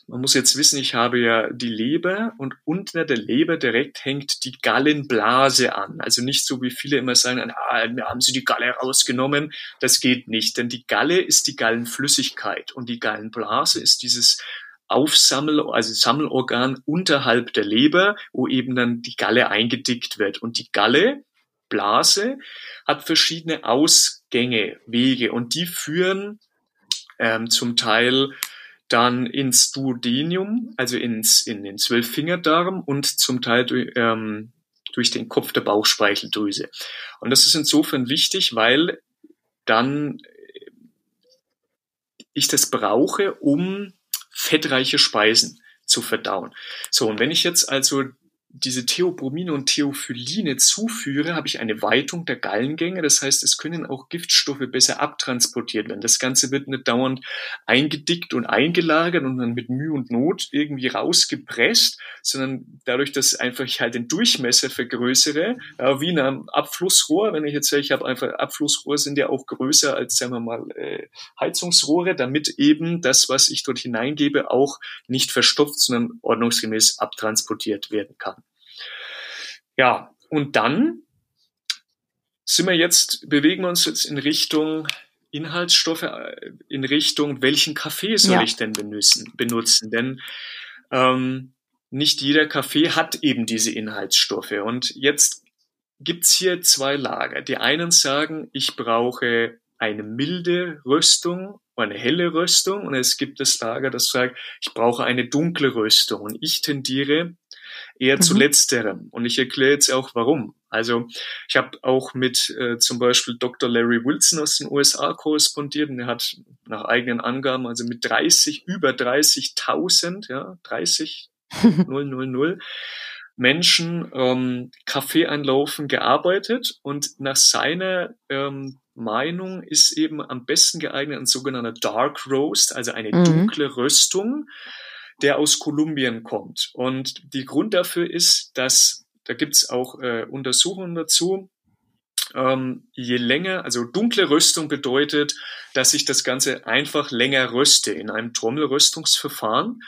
man muss jetzt wissen, ich habe ja die Leber und unter der Leber direkt hängt die Gallenblase an. Also nicht so wie viele immer sagen, ah, wir haben sie die Galle rausgenommen. Das geht nicht, denn die Galle ist die Gallenflüssigkeit und die Gallenblase ist dieses Aufsammel, also Sammelorgan unterhalb der Leber, wo eben dann die Galle eingedickt wird. Und die Galle, Blase, hat verschiedene Ausgänge, Wege und die führen ähm, zum Teil dann ins Duodenium, also ins, in den Zwölffingerdarm und zum Teil ähm, durch den Kopf der Bauchspeicheldrüse. Und das ist insofern wichtig, weil dann ich das brauche, um fettreiche Speisen zu verdauen. So, und wenn ich jetzt also diese Theobromine und Theophyline zuführe, habe ich eine Weitung der Gallengänge. Das heißt, es können auch Giftstoffe besser abtransportiert werden. Das Ganze wird nicht dauernd eingedickt und eingelagert und dann mit Mühe und Not irgendwie rausgepresst, sondern dadurch, dass einfach ich halt den Durchmesser vergrößere, ja, wie in einem Abflussrohr. Wenn ich jetzt sage, ich habe einfach Abflussrohr sind ja auch größer als, sagen wir mal, äh, Heizungsrohre, damit eben das, was ich dort hineingebe, auch nicht verstopft, sondern ordnungsgemäß abtransportiert werden kann. Ja, und dann sind wir jetzt, bewegen wir uns jetzt in Richtung Inhaltsstoffe, äh, in Richtung, welchen Kaffee soll ja. ich denn benutzen? benutzen? Denn ähm, nicht jeder Kaffee hat eben diese Inhaltsstoffe. Und jetzt gibt's hier zwei Lager. Die einen sagen, ich brauche eine milde Röstung, eine helle Röstung. Und es gibt das Lager, das sagt, ich brauche eine dunkle Röstung. Und ich tendiere eher mhm. zu letzterem. Und ich erkläre jetzt auch warum. Also ich habe auch mit äh, zum Beispiel Dr. Larry Wilson aus den USA korrespondiert und er hat nach eigenen Angaben also mit 30, über 30.000, ja, 30, 000 Menschen ähm, Kaffee einlaufen gearbeitet und nach seiner ähm, Meinung ist eben am besten geeignet ein sogenannter Dark Roast, also eine mhm. dunkle Röstung, der aus Kolumbien kommt. Und die Grund dafür ist, dass da gibt's auch äh, Untersuchungen dazu. Ähm, je länger, also dunkle Röstung bedeutet, dass ich das Ganze einfach länger röste in einem Trommelröstungsverfahren.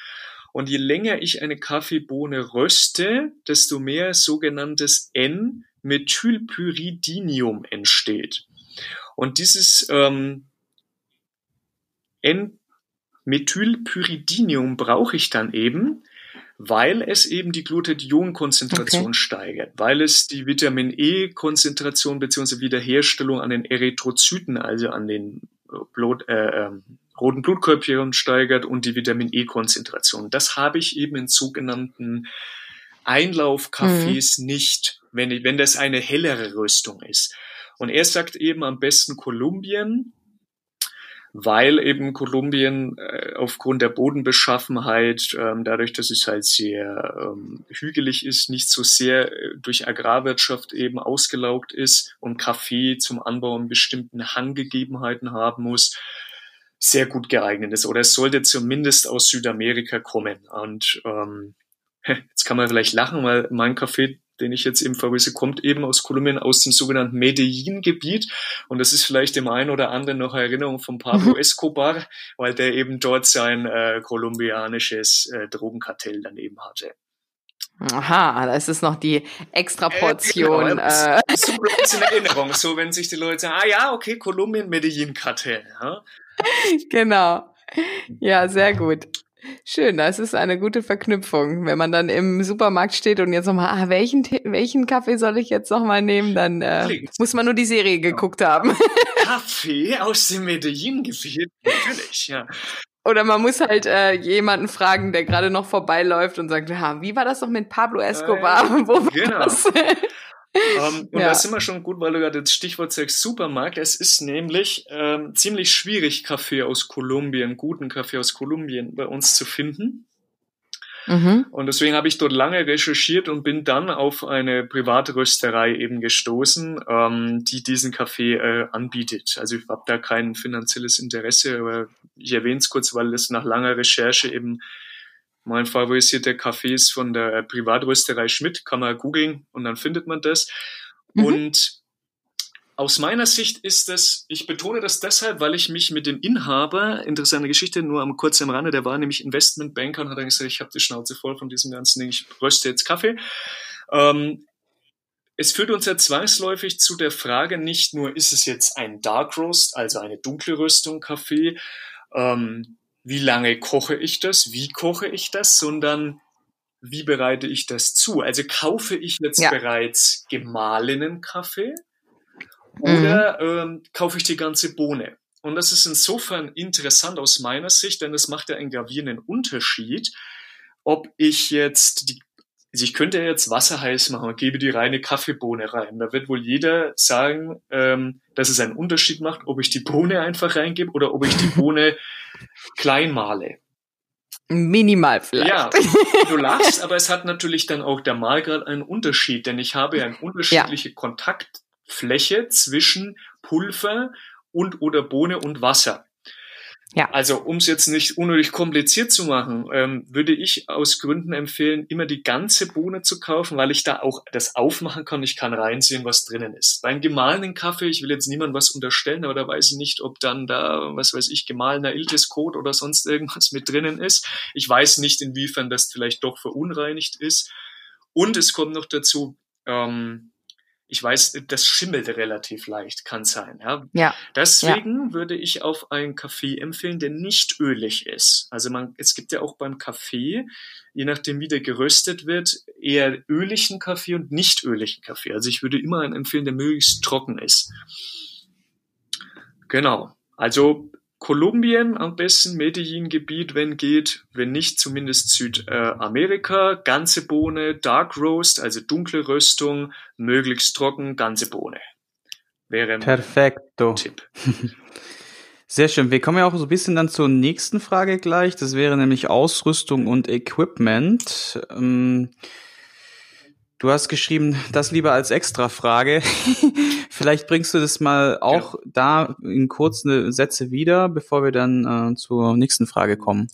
Und je länger ich eine Kaffeebohne röste, desto mehr sogenanntes N-Methylpyridinium entsteht. Und dieses ähm, N Methylpyridinium brauche ich dann eben, weil es eben die Glutathionkonzentration okay. steigert, weil es die Vitamin E-Konzentration bzw. Wiederherstellung an den Erythrozyten, also an den äh, Blut, äh, äh, roten Blutkörperchen steigert und die Vitamin E-Konzentration. Das habe ich eben in sogenannten Einlaufkaffees mhm. nicht, wenn, wenn das eine hellere Rüstung ist. Und er sagt eben am besten Kolumbien, weil eben Kolumbien äh, aufgrund der Bodenbeschaffenheit, ähm, dadurch, dass es halt sehr ähm, hügelig ist, nicht so sehr äh, durch Agrarwirtschaft eben ausgelaugt ist und Kaffee zum Anbau in bestimmten Hanggegebenheiten haben muss, sehr gut geeignet ist. Oder es sollte zumindest aus Südamerika kommen. Und ähm, jetzt kann man vielleicht lachen, weil mein Kaffee den ich jetzt eben verweise, kommt eben aus Kolumbien, aus dem sogenannten Medellin-Gebiet. Und das ist vielleicht dem einen oder anderen noch Erinnerung von Pablo mhm. Escobar, weil der eben dort sein äh, kolumbianisches äh, Drogenkartell daneben hatte.
Aha, das ist noch die extra Portion.
Äh, genau, äh. So bleibt in Erinnerung. So, wenn sich die Leute sagen, ah ja, okay, Kolumbien, Medellin-Kartell. Ja?
Genau. Ja, sehr gut. Schön, das ist eine gute Verknüpfung. Wenn man dann im Supermarkt steht und jetzt nochmal, ah, welchen, welchen Kaffee soll ich jetzt nochmal nehmen, dann äh, muss man nur die Serie geguckt haben.
Kaffee aus dem Medellin-Gebiet, natürlich, ja.
Oder man muss halt äh, jemanden fragen, der gerade noch vorbeiläuft und sagt, ja, wie war das doch mit Pablo Escobar? Äh, Wo
genau. Das? um, ähm, und ja. da sind wir schon gut, weil du gerade das Stichwort sagst, Supermarkt. Es ist nämlich ähm, ziemlich schwierig, Kaffee aus Kolumbien, guten Kaffee aus Kolumbien bei uns zu finden. Mhm. Und deswegen habe ich dort lange recherchiert und bin dann auf eine Privatrösterei eben gestoßen, ähm, die diesen Kaffee äh, anbietet. Also ich habe da kein finanzielles Interesse, aber ich erwähne es kurz, weil es nach langer Recherche eben mein favorisierter Kaffee ist von der Privatrösterei Schmidt, kann man googeln und dann findet man das. Mhm. Und aus meiner Sicht ist das, ich betone das deshalb, weil ich mich mit dem Inhaber, interessante Geschichte, nur am kurz am Rande, der war nämlich Investmentbanker und hat dann gesagt, ich habe die Schnauze voll von diesem ganzen Ding, ich röste jetzt Kaffee. Ähm, es führt uns ja zwangsläufig zu der Frage, nicht nur ist es jetzt ein Dark Roast, also eine dunkle Röstung Kaffee, ähm, wie lange koche ich das, wie koche ich das, sondern wie bereite ich das zu? Also kaufe ich jetzt ja. bereits gemahlenen Kaffee oder mhm. ähm, kaufe ich die ganze Bohne? Und das ist insofern interessant aus meiner Sicht, denn es macht ja einen gravierenden Unterschied, ob ich jetzt die also ich könnte jetzt Wasser heiß machen und gebe die reine Kaffeebohne rein. Da wird wohl jeder sagen, ähm, dass es einen Unterschied macht, ob ich die Bohne einfach reingebe oder ob ich die Bohne klein male.
Minimal vielleicht.
Ja, du lachst, aber es hat natürlich dann auch der Malgrad einen Unterschied, denn ich habe ja eine unterschiedliche ja. Kontaktfläche zwischen Pulver und oder Bohne und Wasser. Ja. Also um es jetzt nicht unnötig kompliziert zu machen, ähm, würde ich aus Gründen empfehlen, immer die ganze Bohne zu kaufen, weil ich da auch das aufmachen kann. Ich kann reinsehen, was drinnen ist. Beim gemahlenen Kaffee, ich will jetzt niemandem was unterstellen, aber da weiß ich nicht, ob dann da, was weiß ich, gemahlener Iltis-Code oder sonst irgendwas mit drinnen ist. Ich weiß nicht, inwiefern das vielleicht doch verunreinigt ist. Und es kommt noch dazu, ähm, ich weiß, das schimmelt relativ leicht, kann sein. Ja. ja. Deswegen ja. würde ich auf einen Kaffee empfehlen, der nicht ölig ist. Also man, es gibt ja auch beim Kaffee, je nachdem wie der geröstet wird, eher öligen Kaffee und nicht öligen Kaffee. Also ich würde immer einen empfehlen, der möglichst trocken ist. Genau. Also Kolumbien am besten, Medellin-Gebiet, wenn geht, wenn nicht zumindest Südamerika, ganze Bohne, Dark Roast, also dunkle Röstung, möglichst trocken, ganze Bohne.
Wäre Perfekto. Tipp. Sehr schön. Wir kommen ja auch so ein bisschen dann zur nächsten Frage gleich. Das wäre nämlich Ausrüstung und Equipment. Ähm, Du hast geschrieben, das lieber als Extra-Frage. Vielleicht bringst du das mal auch ja. da in kurzen Sätze wieder, bevor wir dann äh, zur nächsten Frage kommen.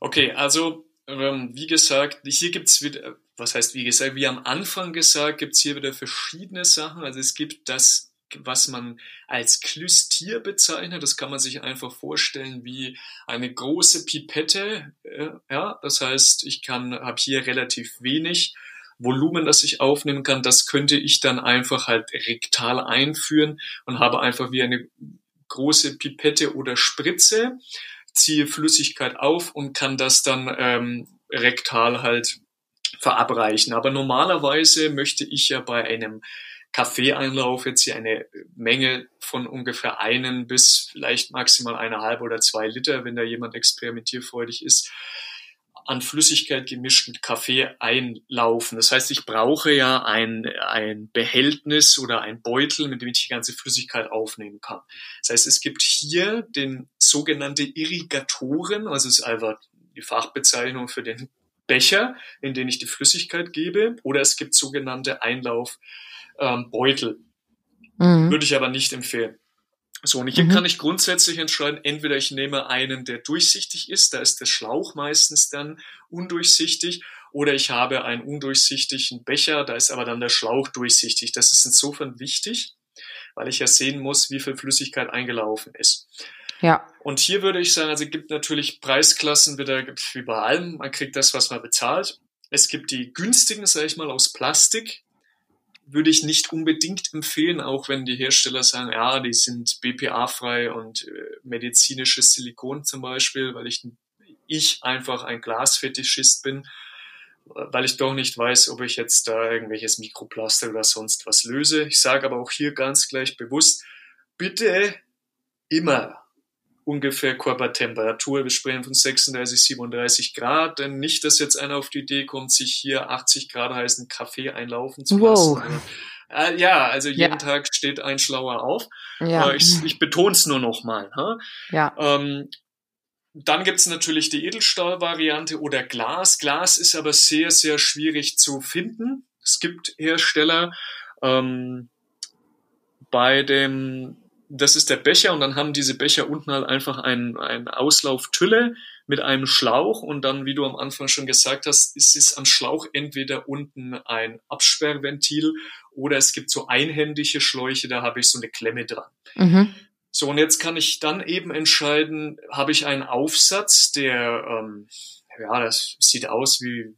Okay, also ähm, wie gesagt, hier gibt's wieder, was heißt wie gesagt, wie am Anfang gesagt, gibt's hier wieder verschiedene Sachen. Also es gibt das, was man als Klüstier bezeichnet. Das kann man sich einfach vorstellen wie eine große Pipette. Äh, ja, das heißt, ich kann, habe hier relativ wenig Volumen, das ich aufnehmen kann, das könnte ich dann einfach halt rektal einführen und habe einfach wie eine große Pipette oder Spritze, ziehe Flüssigkeit auf und kann das dann ähm, rektal halt verabreichen. Aber normalerweise möchte ich ja bei einem Kaffeeeinlauf jetzt hier eine Menge von ungefähr einen bis vielleicht maximal eineinhalb oder zwei Liter, wenn da jemand experimentierfreudig ist, an Flüssigkeit gemischt mit Kaffee einlaufen. Das heißt, ich brauche ja ein, ein Behältnis oder ein Beutel, mit dem ich die ganze Flüssigkeit aufnehmen kann. Das heißt, es gibt hier den sogenannte Irrigatoren, also es ist einfach die Fachbezeichnung für den Becher, in den ich die Flüssigkeit gebe, oder es gibt sogenannte Einlaufbeutel. Ähm, mhm. Würde ich aber nicht empfehlen. So, und hier mhm. kann ich grundsätzlich entscheiden, entweder ich nehme einen, der durchsichtig ist, da ist der Schlauch meistens dann undurchsichtig, oder ich habe einen undurchsichtigen Becher, da ist aber dann der Schlauch durchsichtig. Das ist insofern wichtig, weil ich ja sehen muss, wie viel Flüssigkeit eingelaufen ist. Ja. Und hier würde ich sagen, also es gibt natürlich Preisklassen wieder wie bei allem. Man kriegt das, was man bezahlt. Es gibt die günstigen, sage ich mal, aus Plastik würde ich nicht unbedingt empfehlen, auch wenn die Hersteller sagen, ja, die sind BPA-frei und äh, medizinisches Silikon zum Beispiel, weil ich ich einfach ein Glasfetischist bin, weil ich doch nicht weiß, ob ich jetzt da irgendwelches Mikroplaster oder sonst was löse. Ich sage aber auch hier ganz gleich bewusst, bitte immer ungefähr Körpertemperatur. Wir sprechen von 36, 37 Grad, denn nicht, dass jetzt einer auf die Idee kommt, sich hier 80 Grad heißen Kaffee einlaufen zu lassen. Wow. Äh, ja, also jeden ja. Tag steht ein Schlauer auf. Ja. Äh, ich, ich betone es nur noch mal. Ha? Ja. Ähm, dann gibt's natürlich die Edelstahlvariante oder Glas. Glas ist aber sehr, sehr schwierig zu finden. Es gibt Hersteller ähm, bei dem das ist der Becher und dann haben diese Becher unten halt einfach einen, einen Auslauftülle mit einem Schlauch und dann, wie du am Anfang schon gesagt hast, ist es am Schlauch entweder unten ein Absperrventil oder es gibt so einhändige Schläuche, da habe ich so eine Klemme dran. Mhm. So, und jetzt kann ich dann eben entscheiden, habe ich einen Aufsatz, der, ähm, ja, das sieht aus wie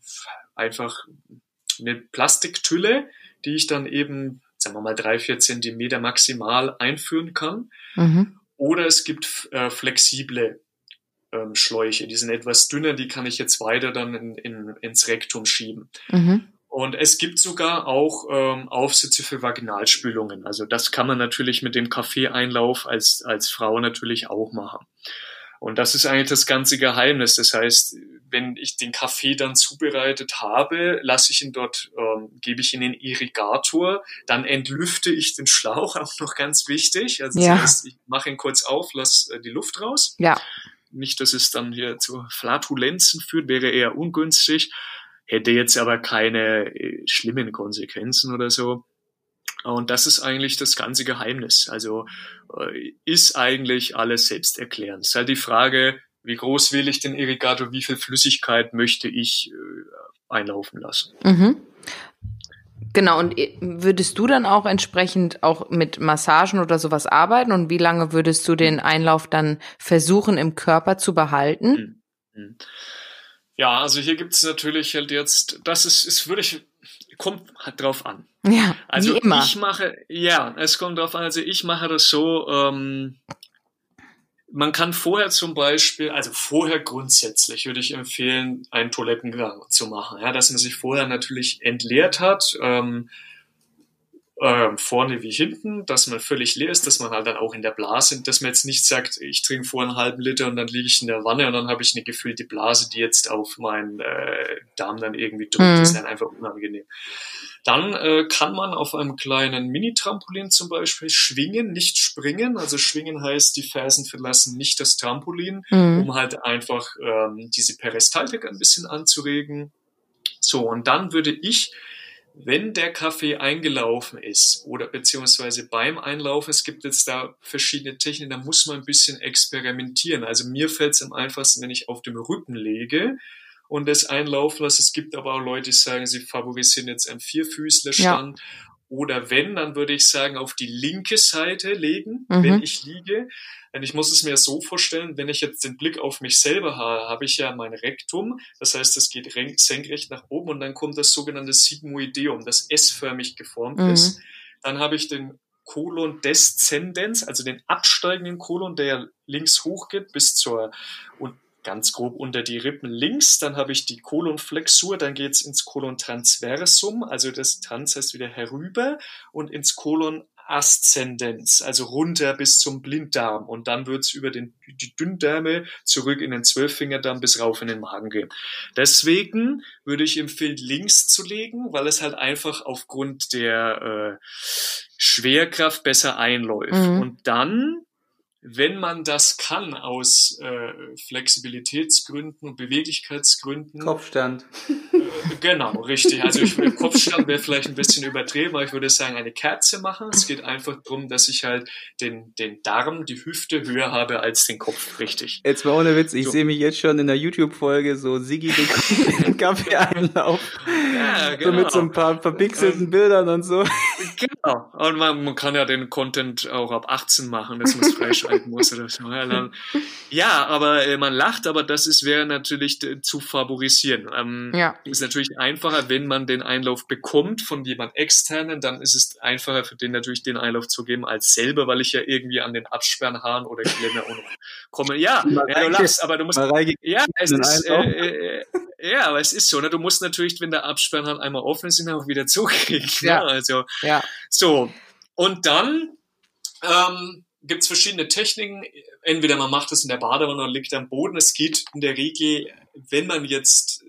einfach eine Plastiktülle, die ich dann eben sagen wir mal, drei, vier Zentimeter maximal einführen kann. Mhm. Oder es gibt äh, flexible ähm, Schläuche, die sind etwas dünner, die kann ich jetzt weiter dann in, in, ins Rektum schieben. Mhm. Und es gibt sogar auch ähm, Aufsätze für Vaginalspülungen. Also das kann man natürlich mit dem Kaffeeeinlauf als, als Frau natürlich auch machen. Und das ist eigentlich das ganze Geheimnis. Das heißt, wenn ich den Kaffee dann zubereitet habe, lasse ich ihn dort, ähm, gebe ich ihn in den Irrigator, dann entlüfte ich den Schlauch, auch noch ganz wichtig. Also ja. das heißt, ich mache ihn kurz auf, lasse äh, die Luft raus. Ja. Nicht, dass es dann hier zu Flatulenzen führt, wäre eher ungünstig, hätte jetzt aber keine äh, schlimmen Konsequenzen oder so. Und das ist eigentlich das ganze Geheimnis. Also äh, ist eigentlich alles selbsterklärend. Es ist halt die Frage, wie groß will ich den Irrigator, wie viel Flüssigkeit möchte ich äh, einlaufen lassen. Mhm.
Genau, und äh, würdest du dann auch entsprechend auch mit Massagen oder sowas arbeiten und wie lange würdest du den Einlauf dann versuchen im Körper zu behalten? Mhm.
Ja, also hier gibt es natürlich halt jetzt, das ist, ist würde ich, kommt drauf an. Ja, also wie immer. ich mache, ja, es kommt drauf an, also ich mache das so, ähm, man kann vorher zum Beispiel, also vorher grundsätzlich würde ich empfehlen, einen Toilettengang zu machen, ja, dass man sich vorher natürlich entleert hat, ähm, ähm, vorne wie hinten, dass man völlig leer ist, dass man halt dann auch in der Blase, dass man jetzt nicht sagt, ich trinke vor einen halben Liter und dann liege ich in der Wanne und dann habe ich eine gefüllte Blase, die jetzt auf meinen äh, Darm dann irgendwie drückt. Mhm. Das ist dann einfach unangenehm. Dann äh, kann man auf einem kleinen Mini-Trampolin zum Beispiel schwingen, nicht springen. Also schwingen heißt, die Fersen verlassen nicht das Trampolin, mhm. um halt einfach ähm, diese Peristaltik ein bisschen anzuregen. So, und dann würde ich wenn der Kaffee eingelaufen ist oder beziehungsweise beim Einlaufen, es gibt jetzt da verschiedene Techniken, da muss man ein bisschen experimentieren. Also mir fällt es am einfachsten, wenn ich auf dem Rücken lege und das einlaufen lasse. Es gibt aber auch Leute, die sagen, sie favorisieren jetzt einen Vierfüßlerstand. Ja. Oder wenn, dann würde ich sagen, auf die linke Seite legen, mhm. wenn ich liege. Denn ich muss es mir so vorstellen, wenn ich jetzt den Blick auf mich selber habe, habe ich ja mein Rektum, das heißt, es geht senkrecht nach oben und dann kommt das sogenannte Sigmoideum, das S-förmig geformt mhm. ist. Dann habe ich den Kolon Descendens, also den absteigenden Kolon, der links hochgeht bis zur und ganz grob unter die Rippen links, dann habe ich die Kolonflexur, dann geht es ins Kolon transversum, also das Trans heißt wieder herüber und ins Kolon Aszendenz, also runter bis zum Blinddarm und dann wird's über den, die Dünndärme zurück in den Zwölffingerdarm bis rauf in den Magen gehen. Deswegen würde ich empfehlen, links zu legen, weil es halt einfach aufgrund der äh, Schwerkraft besser einläuft. Mhm. Und dann wenn man das kann aus äh, Flexibilitätsgründen und Beweglichkeitsgründen.
Kopfstand.
Äh, genau, richtig. Also ich würde Kopfstand wäre vielleicht ein bisschen übertrieben, aber ich würde sagen, eine Kerze machen. Es geht einfach darum, dass ich halt den, den Darm, die Hüfte höher habe als den Kopf, richtig.
Jetzt mal ohne Witz, ich so. sehe mich jetzt schon in der YouTube-Folge so Sigi den Kaffee einlauf. Ja, genau. So mit so ein paar verpixelten Bildern und so.
genau. Und man, man, kann ja den Content auch ab 18 machen, dass man es freischalten muss oder so. Ja, dann, ja aber äh, man lacht, aber das ist wäre natürlich zu favorisieren. Ähm, ja. Ist natürlich einfacher, wenn man den Einlauf bekommt von jemand externen, dann ist es einfacher für den natürlich den Einlauf zu geben als selber, weil ich ja irgendwie an den Absperrhahn oder Klemme komme. Ja, ja, du lachst, aber du musst. Ja, es ist, äh, äh, ja, aber es ist so, ne? Du musst natürlich, wenn der Absperrhahn einmal offen ist, ihn auch wieder zukriegen. Ne? Ja. Also ja. so. Und dann ähm, gibt es verschiedene Techniken. Entweder man macht das in der Badewanne und liegt am Boden. Es geht in der Regel, wenn man jetzt,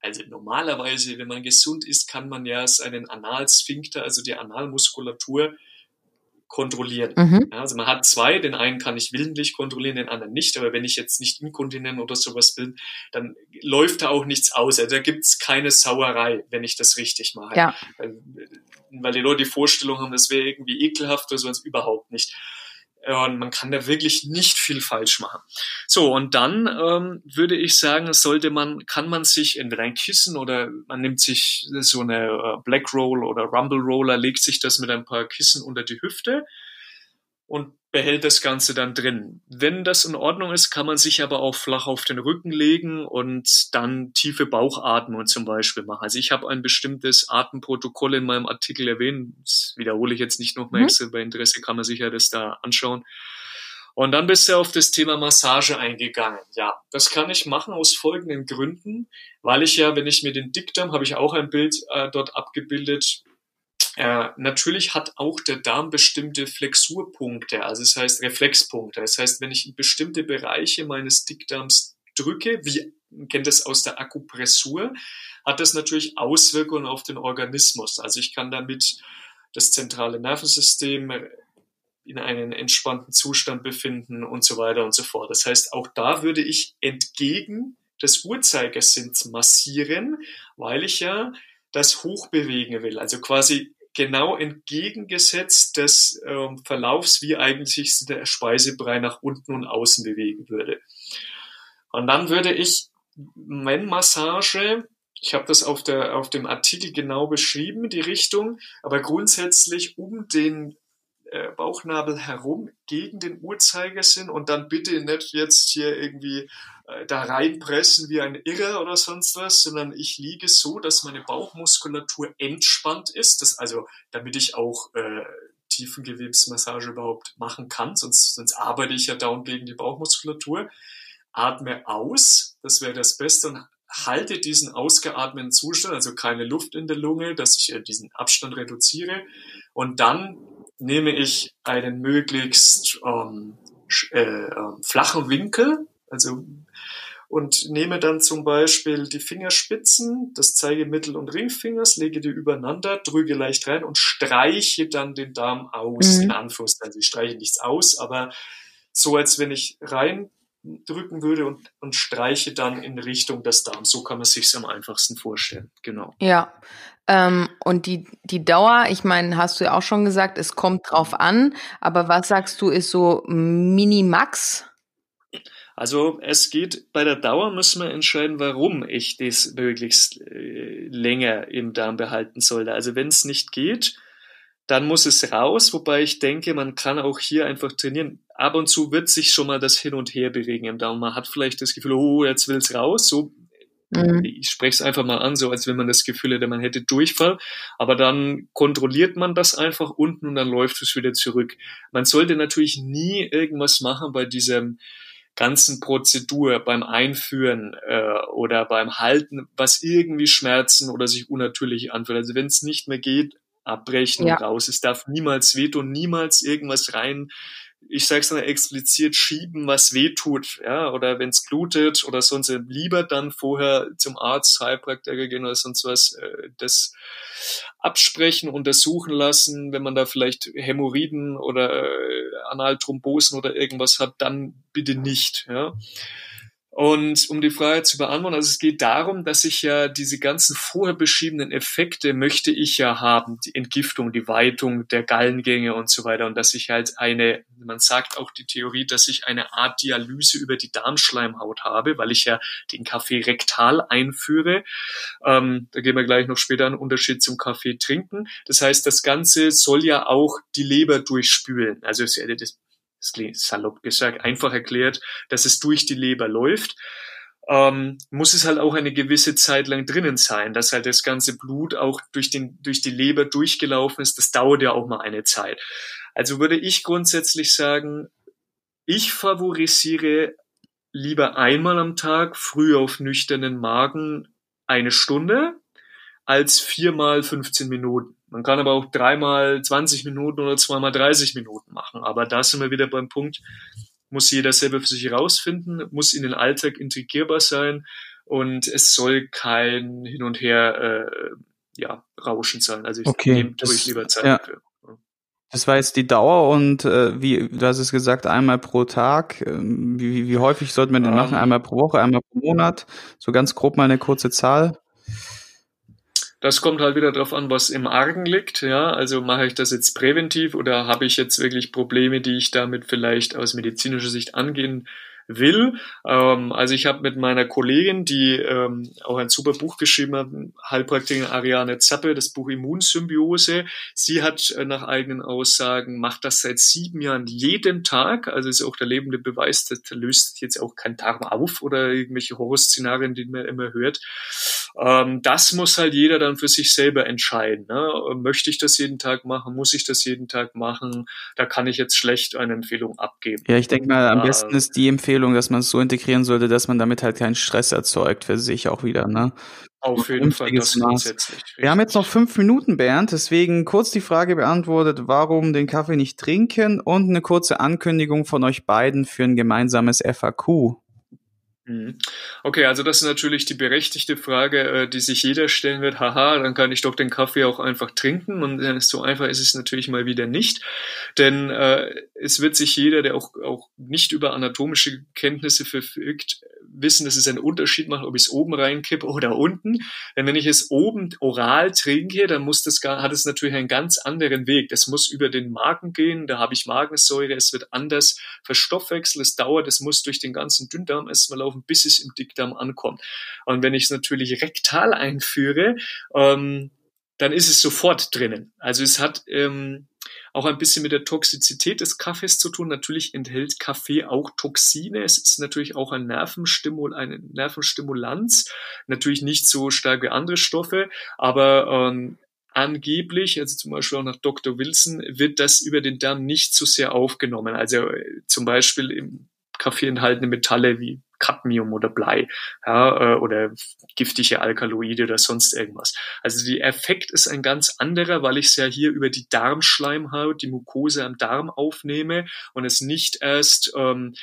also normalerweise, wenn man gesund ist, kann man ja seinen Analsphinkter, also die Analmuskulatur, kontrollieren. Mhm. Ja, also man hat zwei, den einen kann ich willentlich kontrollieren, den anderen nicht, aber wenn ich jetzt nicht inkontinent oder sowas bin, dann läuft da auch nichts aus. Also da gibt's keine Sauerei, wenn ich das richtig mache. Ja. Weil, weil die Leute die Vorstellung haben, das wäre irgendwie ekelhaft oder sowas überhaupt nicht. Und man kann da wirklich nicht viel falsch machen. So, und dann ähm, würde ich sagen, sollte man, kann man sich entweder ein Kissen oder man nimmt sich so eine äh, Black Roll oder Rumble Roller, legt sich das mit ein paar Kissen unter die Hüfte und behält das Ganze dann drin. Wenn das in Ordnung ist, kann man sich aber auch flach auf den Rücken legen und dann tiefe Bauchatmung zum Beispiel machen. Also ich habe ein bestimmtes Atemprotokoll in meinem Artikel erwähnt. Das wiederhole ich jetzt nicht nochmal mhm. extra. Bei Interesse kann man sich ja das da anschauen. Und dann bist du auf das Thema Massage eingegangen. Ja, das kann ich machen aus folgenden Gründen, weil ich ja, wenn ich mir den Dickdarm, habe ich auch ein Bild äh, dort abgebildet, äh, natürlich hat auch der Darm bestimmte Flexurpunkte, also das heißt Reflexpunkte. Das heißt, wenn ich in bestimmte Bereiche meines Dickdarms drücke, wie kennt das aus der Akupressur, hat das natürlich Auswirkungen auf den Organismus. Also ich kann damit das zentrale Nervensystem in einen entspannten Zustand befinden und so weiter und so fort. Das heißt, auch da würde ich entgegen des Uhrzeigersinns massieren, weil ich ja das hochbewegen will. Also quasi genau entgegengesetzt des ähm, Verlaufs, wie eigentlich der Speisebrei nach unten und außen bewegen würde. Und dann würde ich, wenn Massage, ich habe das auf, der, auf dem Artikel genau beschrieben, die Richtung, aber grundsätzlich um den äh, Bauchnabel herum gegen den Uhrzeigersinn und dann bitte nicht jetzt hier irgendwie äh, da reinpressen wie ein Irrer oder sonst was, sondern ich liege so, dass meine Bauchmuskulatur entspannt ist, das also, damit ich auch äh, Tiefengewebsmassage überhaupt machen kann, sonst, sonst arbeite ich ja down gegen die Bauchmuskulatur. Atme aus, das wäre das Beste und halte diesen ausgeatmeten Zustand, also keine Luft in der Lunge, dass ich äh, diesen Abstand reduziere und dann nehme ich einen möglichst ähm, äh, äh, flachen Winkel, also und nehme dann zum Beispiel die Fingerspitzen des Zeigemittel- und Ringfingers, lege die übereinander, drücke leicht rein und streiche dann den Darm aus, mhm. in Anführungszeichen. Also ich streiche nichts aus, aber so als wenn ich reindrücken würde und, und streiche dann in Richtung des Darms. So kann man sich am einfachsten vorstellen. Genau.
Ja. Ähm, und die, die Dauer, ich meine, hast du ja auch schon gesagt, es kommt drauf an, aber was sagst du, ist so Minimax?
Also es geht bei der Dauer müssen wir entscheiden, warum ich das möglichst äh, länger im Darm behalten sollte. Also wenn es nicht geht, dann muss es raus, wobei ich denke, man kann auch hier einfach trainieren. Ab und zu wird sich schon mal das hin und her bewegen im Darm. Man hat vielleicht das Gefühl, oh, jetzt will es raus. So, mhm. ich spreche es einfach mal an, so als wenn man das Gefühl hätte, man hätte Durchfall. Aber dann kontrolliert man das einfach unten und dann läuft es wieder zurück. Man sollte natürlich nie irgendwas machen bei diesem ganzen Prozedur beim Einführen äh, oder beim Halten, was irgendwie Schmerzen oder sich unnatürlich anfühlt. Also wenn es nicht mehr geht, abbrechen ja. und raus. Es darf niemals wehtun, niemals irgendwas rein ich sage es dann explizit, schieben, was weh tut, ja, oder wenn es blutet oder sonst lieber dann vorher zum Arzt, Heilpraktiker gehen oder sonst was, äh, das absprechen, untersuchen lassen, wenn man da vielleicht Hämorrhoiden oder äh, Analthrombosen oder irgendwas hat, dann bitte nicht, ja. Und um die Frage zu beantworten, also es geht darum, dass ich ja diese ganzen vorher beschriebenen Effekte möchte ich ja haben, die Entgiftung, die Weitung der Gallengänge und so weiter und dass ich halt eine, man sagt auch die Theorie, dass ich eine Art Dialyse über die Darmschleimhaut habe, weil ich ja den Kaffee rektal einführe. Ähm, da gehen wir gleich noch später einen Unterschied zum Kaffee trinken. Das heißt, das Ganze soll ja auch die Leber durchspülen. Also das salopp gesagt, einfach erklärt, dass es durch die Leber läuft, ähm, muss es halt auch eine gewisse Zeit lang drinnen sein, dass halt das ganze Blut auch durch, den, durch die Leber durchgelaufen ist. Das dauert ja auch mal eine Zeit. Also würde ich grundsätzlich sagen, ich favorisiere lieber einmal am Tag früh auf nüchternen Magen eine Stunde als viermal 15 Minuten. Man kann aber auch dreimal 20 Minuten oder zweimal 30 Minuten machen. Aber da sind wir wieder beim Punkt, muss jeder selber für sich herausfinden, muss in den Alltag integrierbar sein und es soll kein Hin und Her äh, ja, Rauschen sein. Also ich
okay, nehme durch lieber Zeit ja. dafür. Das war jetzt die Dauer und äh, wie du hast es gesagt, einmal pro Tag. Äh, wie, wie häufig sollte man den machen? Ähm. Einmal pro Woche, einmal pro Monat? So ganz grob mal eine kurze Zahl.
Das kommt halt wieder darauf an, was im Argen liegt. Ja, also mache ich das jetzt präventiv oder habe ich jetzt wirklich Probleme, die ich damit vielleicht aus medizinischer Sicht angehen will. Ähm, also ich habe mit meiner Kollegin, die ähm, auch ein super Buch geschrieben hat, Heilpraktikerin Ariane Zappe, das Buch Immunsymbiose. Sie hat äh, nach eigenen Aussagen, macht das seit sieben Jahren jeden Tag. Also ist auch der lebende Beweis, das löst jetzt auch kein Darm auf oder irgendwelche Horrorszenarien, die man immer hört. Ähm, das muss halt jeder dann für sich selber entscheiden. Ne? Möchte ich das jeden Tag machen? Muss ich das jeden Tag machen? Da kann ich jetzt schlecht eine Empfehlung abgeben.
Ja, ich denke mal, am besten ist die Empfehlung, Empfehlung, dass man es so integrieren sollte, dass man damit halt keinen Stress erzeugt für sich auch wieder, ne?
Auf jeden Fall, das grundsätzlich.
Wir haben jetzt noch fünf Minuten, Bernd, deswegen kurz die Frage beantwortet, warum den Kaffee nicht trinken und eine kurze Ankündigung von euch beiden für ein gemeinsames FAQ.
Mhm. Okay, also das ist natürlich die berechtigte Frage, äh, die sich jeder stellen wird. Haha, dann kann ich doch den Kaffee auch einfach trinken. Und so einfach ist es natürlich mal wieder nicht. Denn äh, es wird sich jeder, der auch, auch nicht über anatomische Kenntnisse verfügt, wissen, dass es einen Unterschied macht, ob ich es oben reinkippe oder unten. Denn wenn ich es oben oral trinke, dann muss das hat es natürlich einen ganz anderen Weg. Das muss über den Magen gehen, da habe ich Magensäure, es wird anders verstoffwechselt, es dauert, es muss durch den ganzen Dünndarm erstmal laufen, bis es im Dickdarm ankommt. Und wenn ich es natürlich rektal einführe, ähm, dann ist es sofort drinnen. Also es hat ähm, auch ein bisschen mit der Toxizität des Kaffees zu tun. Natürlich enthält Kaffee auch Toxine. Es ist natürlich auch ein Nervenstimul, eine Nervenstimulanz. Natürlich nicht so stark wie andere Stoffe, aber ähm, angeblich, also zum Beispiel auch nach Dr. Wilson, wird das über den Darm nicht so sehr aufgenommen. Also äh, zum Beispiel im Kaffee enthaltene Metalle wie Cadmium oder Blei ja, äh, oder giftige Alkaloide oder sonst irgendwas. Also der Effekt ist ein ganz anderer, weil ich es ja hier über die Darmschleimhaut, die Mukose am Darm aufnehme und es nicht erst ähm,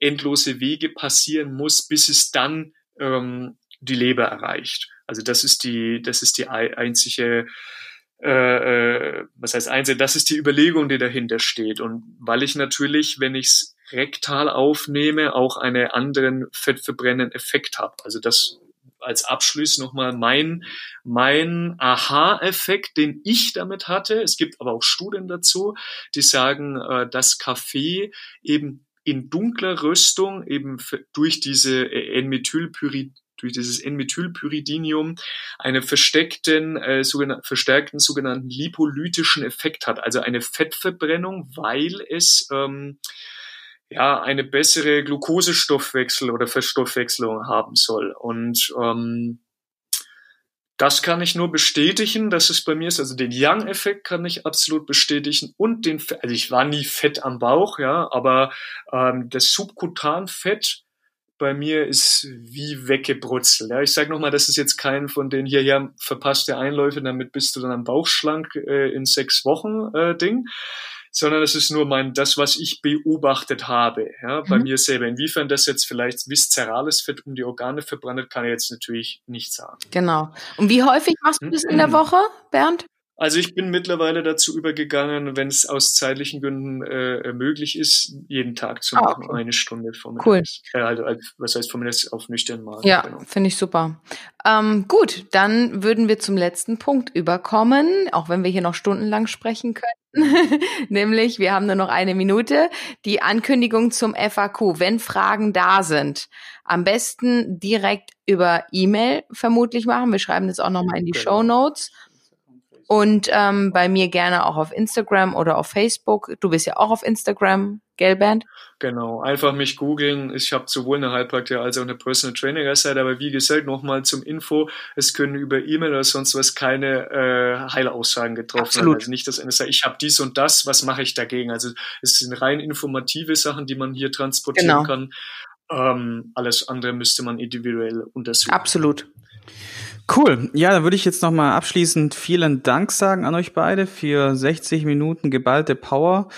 endlose Wege passieren muss, bis es dann ähm, die Leber erreicht. Also das ist die, das ist die einzige äh, äh, was heißt einzeln, das ist die Überlegung, die dahinter steht. Und weil ich natürlich, wenn ich es rektal aufnehme, auch einen anderen fettverbrennenden Effekt habe. Also das als Abschluss nochmal mein, mein Aha-Effekt, den ich damit hatte. Es gibt aber auch Studien dazu, die sagen, äh, dass Kaffee eben in dunkler Rüstung eben durch diese N-Methylpyrid durch dieses N-Methylpyridinium einen versteckten, äh, sogenan verstärkten sogenannten lipolytischen Effekt hat, also eine Fettverbrennung, weil es ähm, ja eine bessere Glukosestoffwechsel oder Verstoffwechselung haben soll. Und ähm, das kann ich nur bestätigen, dass es bei mir ist. Also den Young-Effekt kann ich absolut bestätigen und den, also ich war nie fett am Bauch, ja, aber ähm, das Subkutanfett bei mir ist wie weggebrutzelt. Ja, ich sage nochmal, das ist jetzt kein von den hier, ja, verpasste Einläufe, damit bist du dann am Bauch schlank äh, in sechs Wochen äh, Ding sondern es ist nur mein, das, was ich beobachtet habe, ja, bei mhm. mir selber. Inwiefern das jetzt vielleicht viszerales Fett um die Organe verbrannt, kann ich jetzt natürlich nicht sagen.
Genau. Und wie häufig machst du das in der Woche, Bernd?
Also ich bin mittlerweile dazu übergegangen, wenn es aus zeitlichen Gründen äh, möglich ist, jeden Tag zu machen, ah, okay. eine Stunde vom
Cool.
Äh, also, was heißt vom Netz auf nüchternen Magen.
Ja, genau. finde ich super. Ähm, gut, dann würden wir zum letzten Punkt überkommen, auch wenn wir hier noch stundenlang sprechen können. Nämlich, wir haben nur noch eine Minute. Die Ankündigung zum FAQ. Wenn Fragen da sind, am besten direkt über E-Mail vermutlich machen. Wir schreiben das auch nochmal in die genau. Show Notes. Und ähm, bei mir gerne auch auf Instagram oder auf Facebook. Du bist ja auch auf Instagram, Gelband.
Genau, einfach mich googeln. Ich habe sowohl eine Heilpraktiker als auch eine Personal Trainer Seite, aber wie gesagt, nochmal zum Info, es können über E-Mail oder sonst was keine äh, Heilaussagen getroffen Absolut. werden. Also nicht, dass einer sagt, ich habe dies und das, was mache ich dagegen? Also es sind rein informative Sachen, die man hier transportieren genau. kann. Ähm, alles andere müsste man individuell untersuchen.
Absolut.
Cool. Ja, dann würde ich jetzt nochmal abschließend vielen Dank sagen an euch beide für 60 Minuten geballte Power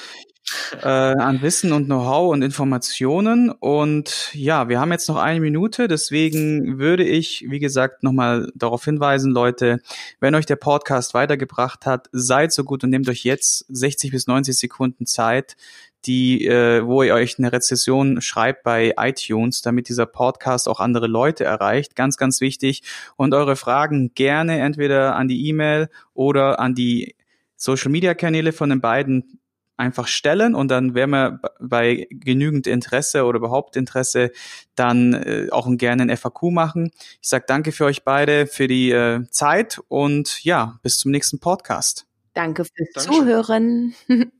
äh, an Wissen und Know-how und Informationen. Und ja, wir haben jetzt noch eine Minute, deswegen würde ich, wie gesagt, nochmal darauf hinweisen, Leute, wenn euch der Podcast weitergebracht hat, seid so gut und nehmt euch jetzt 60 bis 90 Sekunden Zeit, die, äh, wo ihr euch eine Rezession schreibt bei iTunes, damit dieser Podcast auch andere Leute erreicht. Ganz, ganz wichtig. Und eure Fragen gerne entweder an die E-Mail oder an die Social Media Kanäle von den beiden einfach stellen und dann werden wir bei genügend Interesse oder überhaupt Interesse dann äh, auch gerne ein FAQ machen. Ich sage danke für euch beide für die äh, Zeit und ja, bis zum nächsten Podcast.
Danke fürs Dankeschön. Zuhören.